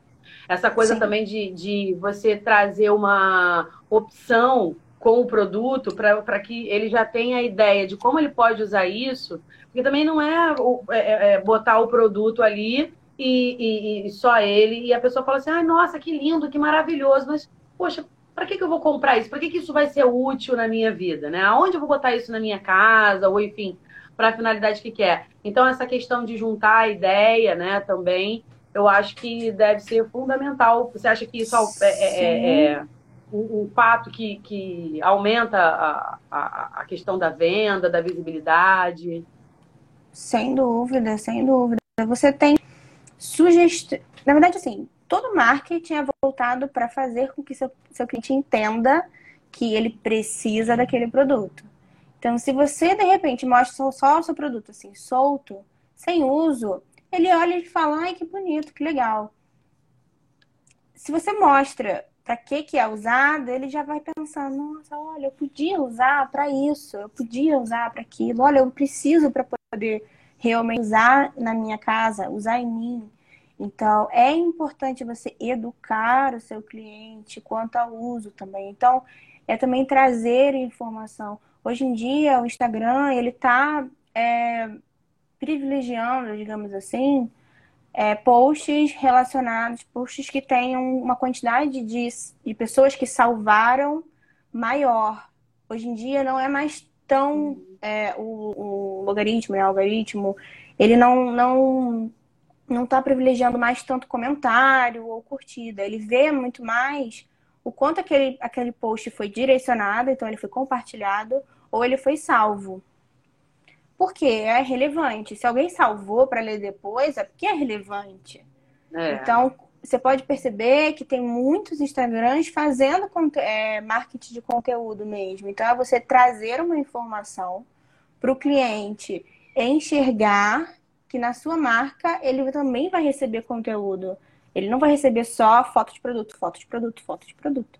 Essa coisa Sim. também de, de você trazer uma opção com o produto para que ele já tenha a ideia de como ele pode usar isso, porque também não é, é, é, é botar o produto ali e, e, e, só ele, e a pessoa fala assim, ai, nossa, que lindo, que maravilhoso, mas, poxa, para que, que eu vou comprar isso? Para que, que isso vai ser útil na minha vida, né? Aonde eu vou botar isso na minha casa, ou enfim, para a finalidade que quer. Então, essa questão de juntar a ideia, né, também, eu acho que deve ser fundamental. Você acha que isso é, é, é, é um, um, fato que, que aumenta a, a, a questão da venda, da visibilidade? Sem dúvida, sem dúvida. Você tem sugestão. Na verdade, assim, todo marketing é voltado para fazer com que seu, seu cliente entenda que ele precisa daquele produto. Então, se você de repente mostra só o seu produto assim, solto, sem uso, ele olha e fala, ai, que bonito, que legal. Se você mostra para que que é usado, ele já vai pensar, nossa, olha, eu podia usar para isso, eu podia usar para aquilo, olha, eu preciso para poder realmente usar na minha casa, usar em mim. Então, é importante você educar o seu cliente quanto ao uso também. Então, é também trazer informação. Hoje em dia, o Instagram, ele está é, privilegiando, digamos assim, é, posts relacionados, posts que tenham uma quantidade de, de pessoas que salvaram maior. Hoje em dia não é mais tão é, o, o, logaritmo, né, o algoritmo, ele não não não está privilegiando mais tanto comentário ou curtida. Ele vê muito mais o quanto aquele, aquele post foi direcionado, então ele foi compartilhado, ou ele foi salvo. Porque é relevante. Se alguém salvou para ler depois, é porque é relevante. É. Então, você pode perceber que tem muitos Instagrams fazendo é, marketing de conteúdo mesmo. Então, é você trazer uma informação para o cliente enxergar que na sua marca ele também vai receber conteúdo. Ele não vai receber só foto de produto, foto de produto, foto de produto.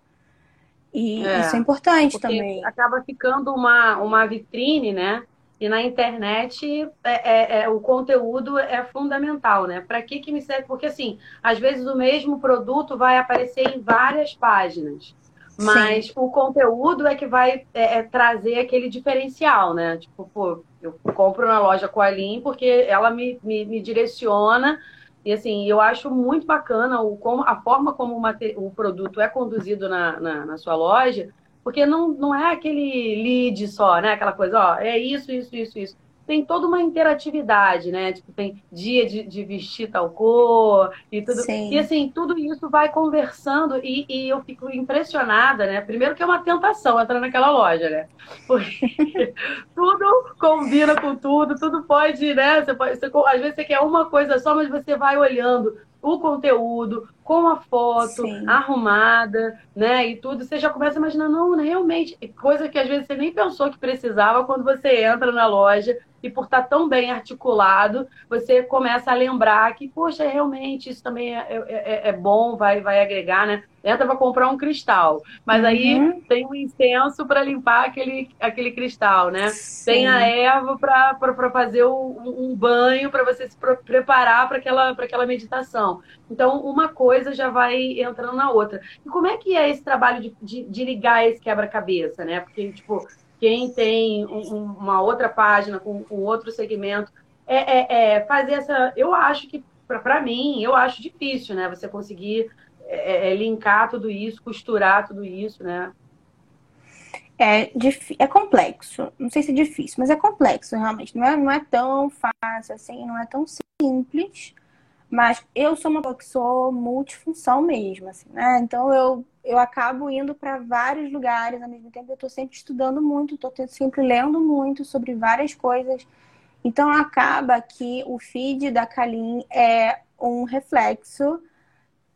E é, isso é importante também. Acaba ficando uma, uma vitrine, né? E na internet é, é, é, o conteúdo é fundamental, né? Para que, que me serve? Porque assim, às vezes o mesmo produto vai aparecer em várias páginas. Mas Sim. o conteúdo é que vai é, é, trazer aquele diferencial, né? Tipo, pô, eu compro na loja com a Aline porque ela me, me, me direciona. E assim, eu acho muito bacana o, como, a forma como o, o produto é conduzido na, na, na sua loja, porque não, não é aquele lead só, né? Aquela coisa, ó, é isso, isso, isso, isso. Tem toda uma interatividade, né? Tipo, tem dia de, de vestir tal cor e tudo. Sim. E assim, tudo isso vai conversando e, e, eu fico impressionada, né? Primeiro que é uma tentação entrar naquela loja, né? Porque tudo combina com tudo, tudo pode, né? Você pode, você, às vezes você quer uma coisa só, mas você vai olhando o conteúdo, com a foto Sim. arrumada, né? E tudo, você já começa a imaginar, não, realmente, coisa que às vezes você nem pensou que precisava quando você entra na loja e por estar tão bem articulado, você começa a lembrar que, poxa, realmente isso também é, é, é, é bom, vai, vai agregar, né? Entra para comprar um cristal, mas uhum. aí tem um incenso para limpar aquele, aquele cristal, né? Sim. Tem a erva para fazer um, um banho, para você se preparar para aquela, aquela meditação. Então, uma coisa já vai entrando na outra. E como é que é esse trabalho de, de, de ligar esse quebra-cabeça, né? Porque, tipo, quem tem um, uma outra página com, com outro segmento, é, é, é, fazer essa. Eu acho que, para mim, eu acho difícil, né? Você conseguir é, é, linkar tudo isso, costurar tudo isso, né? É, é complexo. Não sei se é difícil, mas é complexo, realmente. Não é, não é tão fácil assim, não é tão simples. Mas eu sou uma pessoa que sou multifunção mesmo, assim, né? Então eu, eu acabo indo para vários lugares ao mesmo tempo. Eu estou sempre estudando muito, estou sempre lendo muito sobre várias coisas. Então acaba que o feed da Kalim é um reflexo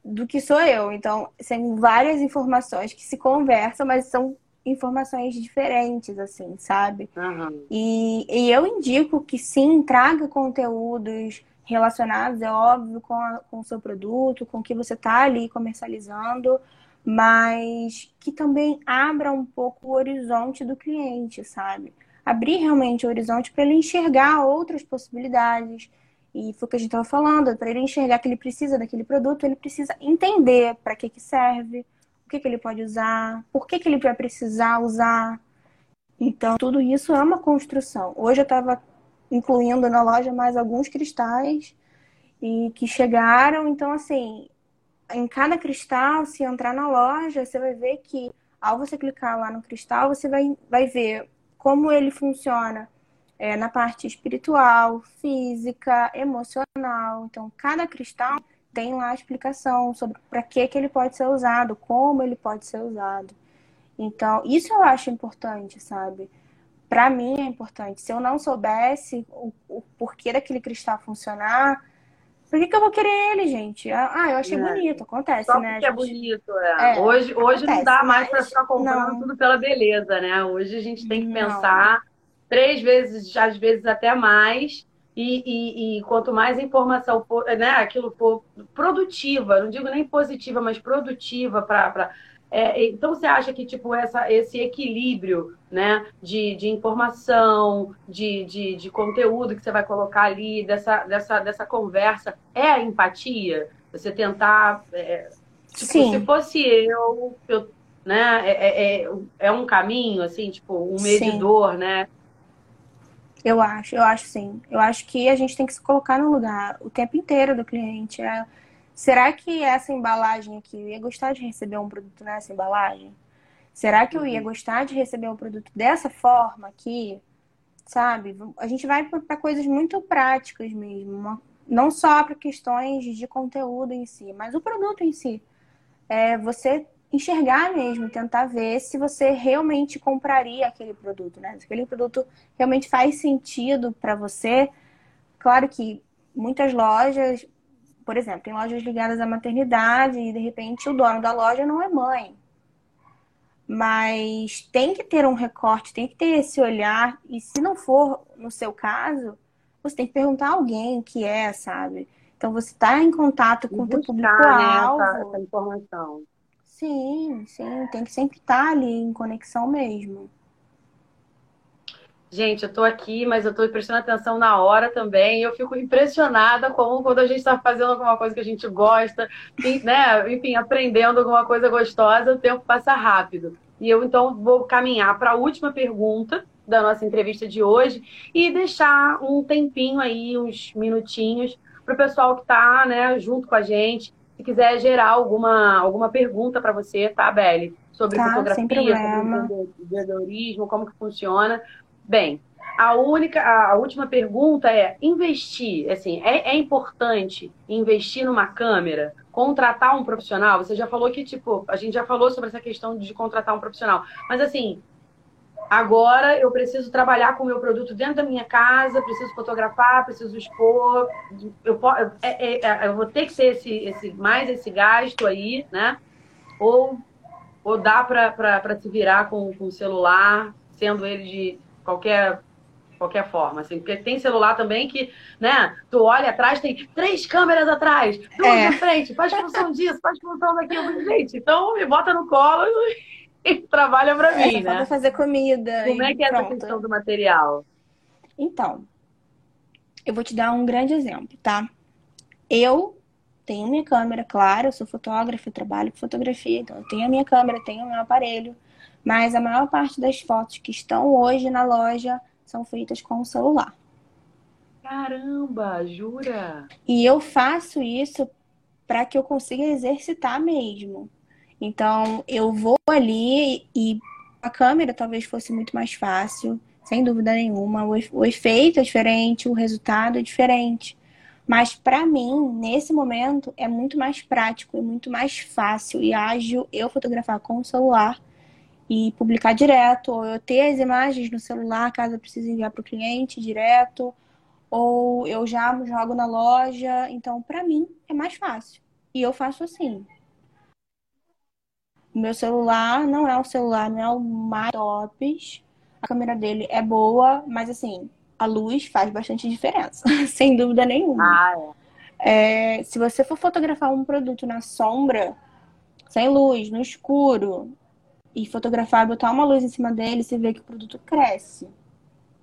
do que sou eu. Então, são várias informações que se conversam, mas são informações diferentes, assim, sabe? Uhum. E, e eu indico que sim, traga conteúdos relacionados, é óbvio, com, a, com o seu produto, com o que você está ali comercializando, mas que também abra um pouco o horizonte do cliente, sabe? Abrir realmente o horizonte para ele enxergar outras possibilidades. E foi o que a gente estava falando, para ele enxergar que ele precisa daquele produto, ele precisa entender para que, que serve, o que, que ele pode usar, por que, que ele vai precisar usar. Então, tudo isso é uma construção. Hoje eu estava incluindo na loja mais alguns cristais e que chegaram. Então, assim, em cada cristal, se entrar na loja, você vai ver que ao você clicar lá no cristal, você vai, vai ver como ele funciona é, na parte espiritual, física, emocional. Então, cada cristal tem lá a explicação sobre para que, que ele pode ser usado, como ele pode ser usado. Então, isso eu acho importante, sabe? para mim é importante. Se eu não soubesse o, o, porquê daquele cristal funcionar, por que, que eu vou querer ele, gente? Ah, ah eu achei é. bonito, acontece, Só né? Porque é bonito, é. é hoje, hoje não dá mais para ficar comprando não. tudo pela beleza, né? Hoje a gente tem que não. pensar três vezes, às vezes até mais. E, e, e, quanto mais informação for, né, aquilo for produtiva, não digo nem positiva, mas produtiva para é, então você acha que tipo essa, esse equilíbrio né, de, de informação, de, de, de, conteúdo que você vai colocar ali, dessa, dessa, dessa conversa, é a empatia? Você tentar. É, tipo, Sim. se fosse eu, eu né, é, é, é, é um caminho, assim, tipo, um medidor, Sim. né? Eu acho, eu acho sim. Eu acho que a gente tem que se colocar no lugar o tempo inteiro do cliente. É Será que essa embalagem aqui, eu ia gostar de receber um produto nessa embalagem? Será que eu ia uhum. gostar de receber o produto dessa forma aqui? Sabe? A gente vai para coisas muito práticas mesmo, não só para questões de conteúdo em si, mas o produto em si. É você enxergar mesmo, tentar ver se você realmente compraria aquele produto, né? Se aquele produto realmente faz sentido para você. Claro que muitas lojas, por exemplo, tem lojas ligadas à maternidade e de repente o dono da loja não é mãe. Mas tem que ter um recorte, tem que ter esse olhar, e se não for no seu caso, você tem que perguntar a alguém que é, sabe? Então você está em contato com o teu público-alvo. Né, essa, essa informação. Sim, sim, tem que sempre estar tá ali em conexão mesmo. Gente, eu tô aqui, mas eu tô prestando atenção na hora também. Eu fico impressionada como quando a gente está fazendo alguma coisa que a gente gosta, né? Enfim, aprendendo alguma coisa gostosa, o tempo passa rápido. E eu então vou caminhar para a última pergunta da nossa entrevista de hoje e deixar um tempinho aí, uns minutinhos, para o pessoal que está né, junto com a gente se quiser gerar alguma, alguma pergunta para você, tá, Belle? Sobre tá, fotografia, sobre empreendedorismo, como que funciona. Bem, a única, a última pergunta é investir, assim, é, é importante investir numa câmera, contratar um profissional. Você já falou que, tipo, a gente já falou sobre essa questão de contratar um profissional. Mas assim, Agora eu preciso trabalhar com o meu produto dentro da minha casa, preciso fotografar, preciso expor. Eu, é, é, é, eu vou ter que ter esse, esse, mais esse gasto aí, né? Ou, ou dá para se virar com, com o celular, sendo ele de qualquer qualquer forma, assim, porque tem celular também que, né, tu olha atrás, tem três câmeras atrás, duas é. na frente, faz função disso, faz função daquilo, gente, então me bota no colo e trabalha para mim, é, né? fazer comida. Como é que é pronto. essa questão do material? Então, eu vou te dar um grande exemplo, tá? Eu tenho minha câmera, claro, eu sou fotógrafa, eu trabalho com fotografia, então eu tenho a minha câmera, tenho o meu aparelho, mas a maior parte das fotos que estão hoje na loja são feitas com o celular. Caramba, jura? E eu faço isso para que eu consiga exercitar mesmo. Então, eu vou ali e a câmera talvez fosse muito mais fácil, sem dúvida nenhuma. O, efeito é diferente, o resultado é diferente. Mas para mim, nesse momento, é muito mais prático e muito mais fácil e ágil eu fotografar com o celular e publicar direto, ou eu ter as imagens no celular caso eu precise enviar para o cliente direto, ou eu já jogo na loja. Então, para mim, é mais fácil. E eu faço assim. O meu celular não é um celular, não é o mais tops. A câmera dele é boa, mas assim, a luz faz bastante diferença, sem dúvida nenhuma. Ah, é. É, se você for fotografar um produto na sombra, sem luz, no escuro, e fotografar, botar uma luz em cima dele, você vê que o produto cresce.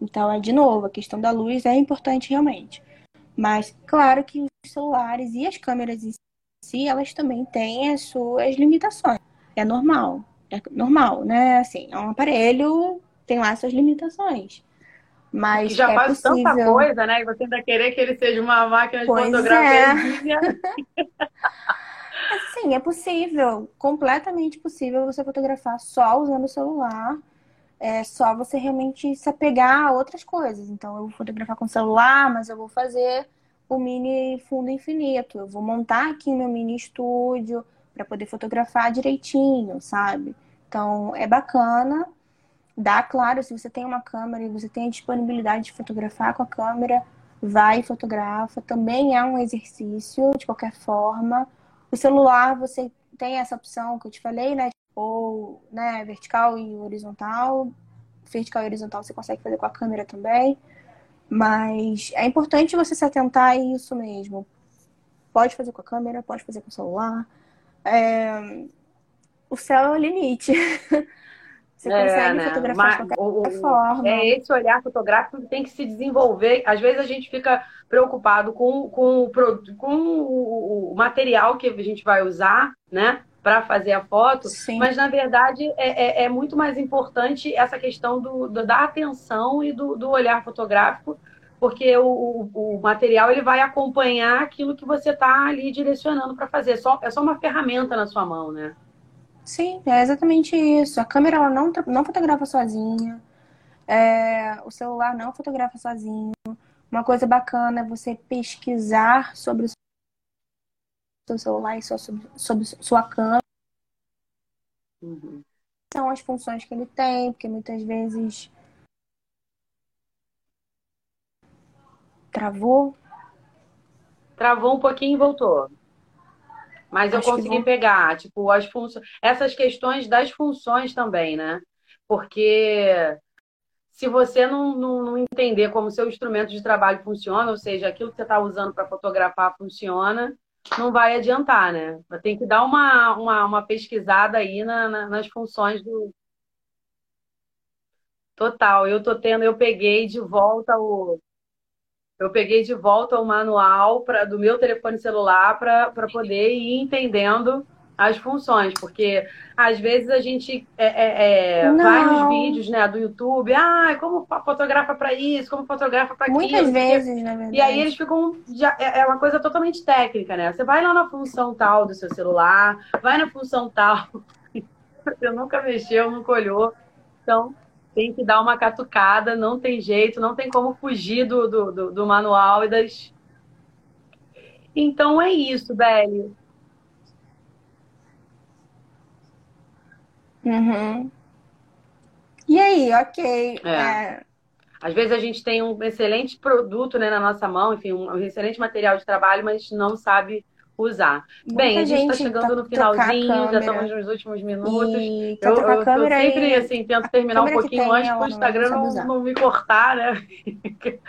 Então, é de novo, a questão da luz é importante realmente. Mas, claro que os celulares e as câmeras em si, elas também têm as suas limitações é normal. É normal, né? Assim, é um aparelho, tem lá suas limitações. Mas já é faz possível... tanta coisa, né? E você ainda querer que ele seja uma máquina de pois fotografia. É. Sim, é possível, completamente possível você fotografar só usando o celular. É só você realmente se apegar a outras coisas. Então, eu vou fotografar com o celular, mas eu vou fazer o mini fundo infinito. Eu vou montar aqui meu mini estúdio para poder fotografar direitinho, sabe? Então é bacana. Dá, claro, se você tem uma câmera e você tem a disponibilidade de fotografar com a câmera, vai e fotografa. Também é um exercício, de qualquer forma. Celular, você tem essa opção que eu te falei, né? Ou né, vertical e horizontal. Vertical e horizontal você consegue fazer com a câmera também. Mas é importante você se atentar a isso mesmo. Pode fazer com a câmera, pode fazer com o celular é, o céu é o limite. Você é, consegue né? fotografar de qualquer o, forma. É esse olhar fotográfico que tem que se desenvolver. Às vezes a gente fica preocupado com, com, com o, o material que a gente vai usar, né? Para fazer a foto, Sim. mas na verdade é, é, é, muito mais importante essa questão do, do da atenção e do, do olhar fotográfico porque o, o, material ele vai acompanhar aquilo que você está ali direcionando para fazer. É só, é só uma ferramenta na sua mão, né? Sim, é exatamente isso. A câmera ela não, não fotografa sozinha. É, o celular não fotografa sozinho. Uma coisa bacana é você pesquisar sobre o seu celular e sobre, sobre sua câmera. Uhum. São as funções que ele tem, porque muitas vezes travou. Travou um pouquinho e voltou. Mas Acho eu consegui pegar, tipo, as funções, essas questões das funções também, né? Porque se você não, não, não, entender como seu instrumento de trabalho funciona, ou seja, aquilo que você está usando para fotografar funciona, não vai adiantar, né? Tem que dar uma, uma, uma pesquisada aí na, na, nas funções do. Total, eu tô tendo, eu peguei de volta o. Eu peguei de volta o manual pra, do meu telefone celular para poder ir entendendo as funções, porque às vezes a gente é, é, é vai nos vídeos né, do YouTube, ah, como fotografa para isso, como fotografa para aquilo. Muitas vezes, na verdade. E aí eles ficam. Já, é, é uma coisa totalmente técnica, né? Você vai lá na função tal do seu celular, vai na função tal. Você nunca mexeu, nunca olhou. Então, tem que dar uma catucada, não tem jeito, não tem como fugir do, do, do, do manual e das. Então é isso, Beli. Uhum. E aí, ok. É. É... Às vezes a gente tem um excelente produto né, na nossa mão, enfim, um excelente material de trabalho, mas não sabe usar. Muita Bem, a gente está chegando tá no finalzinho, já estamos nos últimos minutos. E eu, eu, eu sempre assim, tento terminar um pouquinho antes para o Instagram não, não, me cortar, né?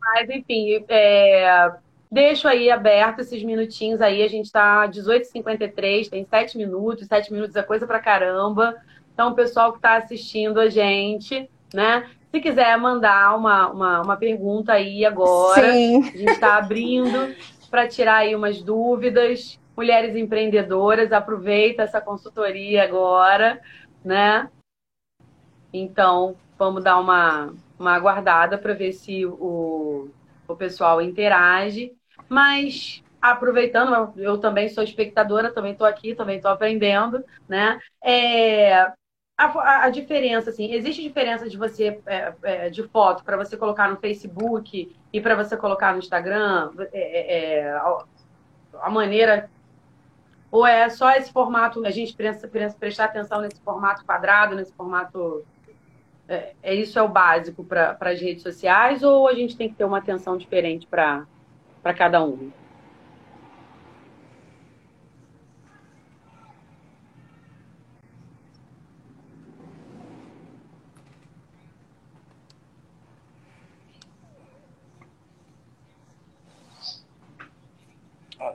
mas, enfim, é, Deixo aí aberto esses minutinhos aí. A gente está 18h53, tem 7 minutos. 7 minutos é coisa pra caramba. Então, o pessoal que está assistindo a gente, né? Se quiser mandar uma, uma, uma pergunta aí agora, Sim. a gente está abrindo para tirar aí umas dúvidas. Mulheres empreendedoras, aproveita essa consultoria agora, né? Então, vamos dar uma, uma aguardada para ver se o, o pessoal interage. Mas aproveitando, eu também sou espectadora, também estou aqui, também estou aprendendo, né? É, a, a, diferença, assim, existe diferença de você, é, é, de foto, para você colocar no Facebook e para você colocar no Instagram? É, é, é, a, a, maneira. Ou é só esse formato, a gente precisa, precisa prestar atenção nesse formato quadrado, nesse formato. É, isso é o básico para as redes sociais, ou a gente tem que ter uma atenção diferente para cada um?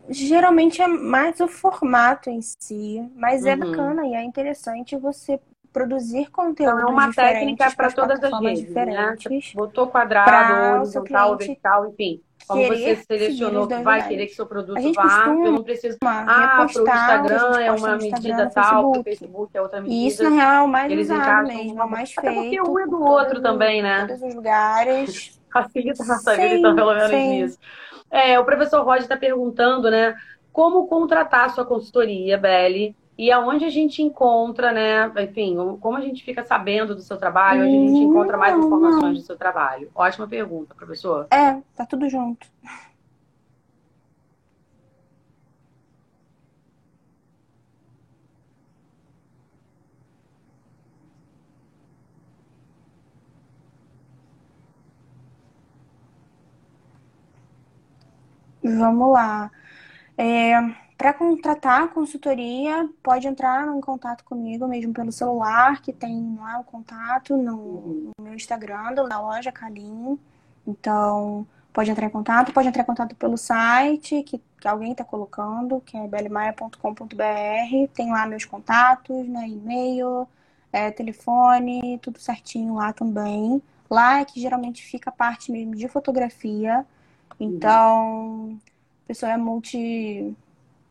Geralmente é mais o formato em si, mas é uhum. é bacana e é interessante você produzir conteúdo então, é uma técnica para todas as redes, né? diferentes. Né? Botou quadrado, horizontal, vertical, enfim como você selecionou que vai querer que seu produto vá, eu não preciso. Ah, para o Instagram é uma medida tal, para o Facebook é outra medida. E isso, na real, é o mais Eles usado mesmo, é o mais feito. Até porque um é do outro também, né? Todos os lugares. Facilita a nossa vida, então, pelo menos sim. nisso. É, o professor Roger está perguntando, né? Como contratar a sua consultoria, Beli? E aonde a gente encontra, né? Enfim, como a gente fica sabendo do seu trabalho, onde a gente encontra mais informações do seu trabalho? Ótima pergunta, professor. É, tá tudo junto. Vamos lá. É, para contratar a consultoria, pode entrar em contato comigo mesmo pelo celular, que tem lá o contato no, no meu Instagram, da loja Calim. Então, pode entrar em contato, pode entrar em contato pelo site que, que alguém está colocando, que é belmaia.com.br. Tem lá meus contatos, né, e-mail, é, telefone, tudo certinho lá também. Lá é que geralmente fica a parte mesmo de fotografia. Então, a pessoa é multi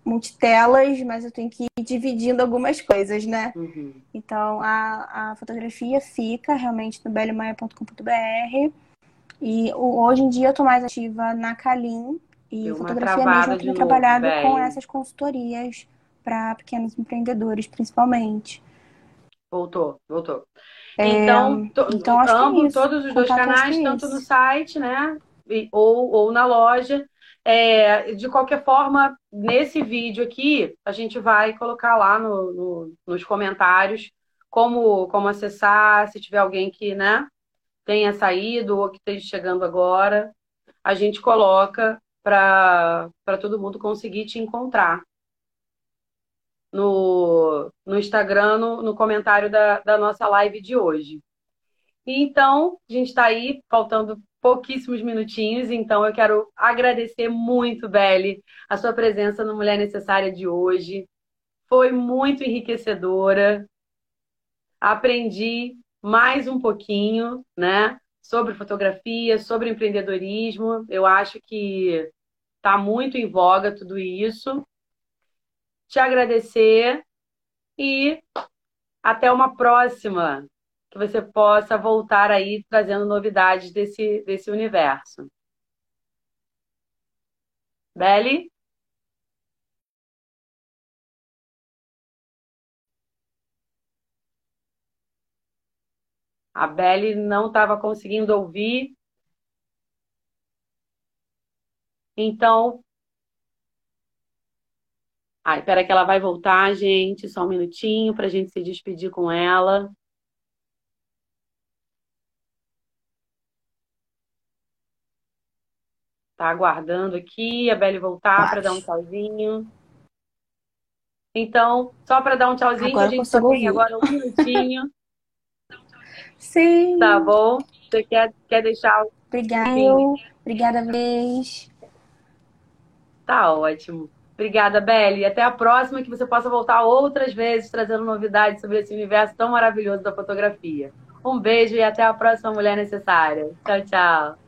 multitelas, mas eu tenho que ir dividindo algumas coisas, né? Uhum. Então, a, a fotografia fica realmente no belemaia.com.br e hoje em dia eu estou mais ativa na Calim e Deu fotografia mesmo, eu tenho trabalhado com essas consultorias para pequenos empreendedores, principalmente. Voltou, voltou. É, então, to, então acho ambos, que é todos os dois canais, é tanto no site, né? Ou, ou na loja. É, de qualquer forma, nesse vídeo aqui, a gente vai colocar lá no, no, nos comentários como, como acessar, se tiver alguém que né, tenha saído ou que esteja chegando agora, a gente coloca para todo mundo conseguir te encontrar no, no Instagram, no, no comentário da, da nossa live de hoje. Então, a gente está aí, faltando pouquíssimos minutinhos, então eu quero agradecer muito, Belle, a sua presença no Mulher Necessária de hoje. Foi muito enriquecedora. Aprendi mais um pouquinho, né, sobre fotografia, sobre empreendedorismo. Eu acho que está muito em voga tudo isso te agradecer e até uma próxima, que você possa voltar aí trazendo novidades desse, desse universo. Beli? A Beli não estava conseguindo ouvir. Então, Ai, espera que ela vai voltar, gente. Só um minutinho para a gente se despedir com ela. Tá aguardando aqui a Belle voltar para dar um tchauzinho. Então, só para dar um tchauzinho, agora a gente só tem agora um minutinho. Sim. Tá bom? Você quer, quer deixar. Obrigada. Obrigada, vez. Tá ótimo. Obrigada, Belle. Até a próxima, que você possa voltar outras vezes trazendo novidades sobre esse universo tão maravilhoso da fotografia. Um beijo e até a próxima Mulher Necessária. Tchau, tchau.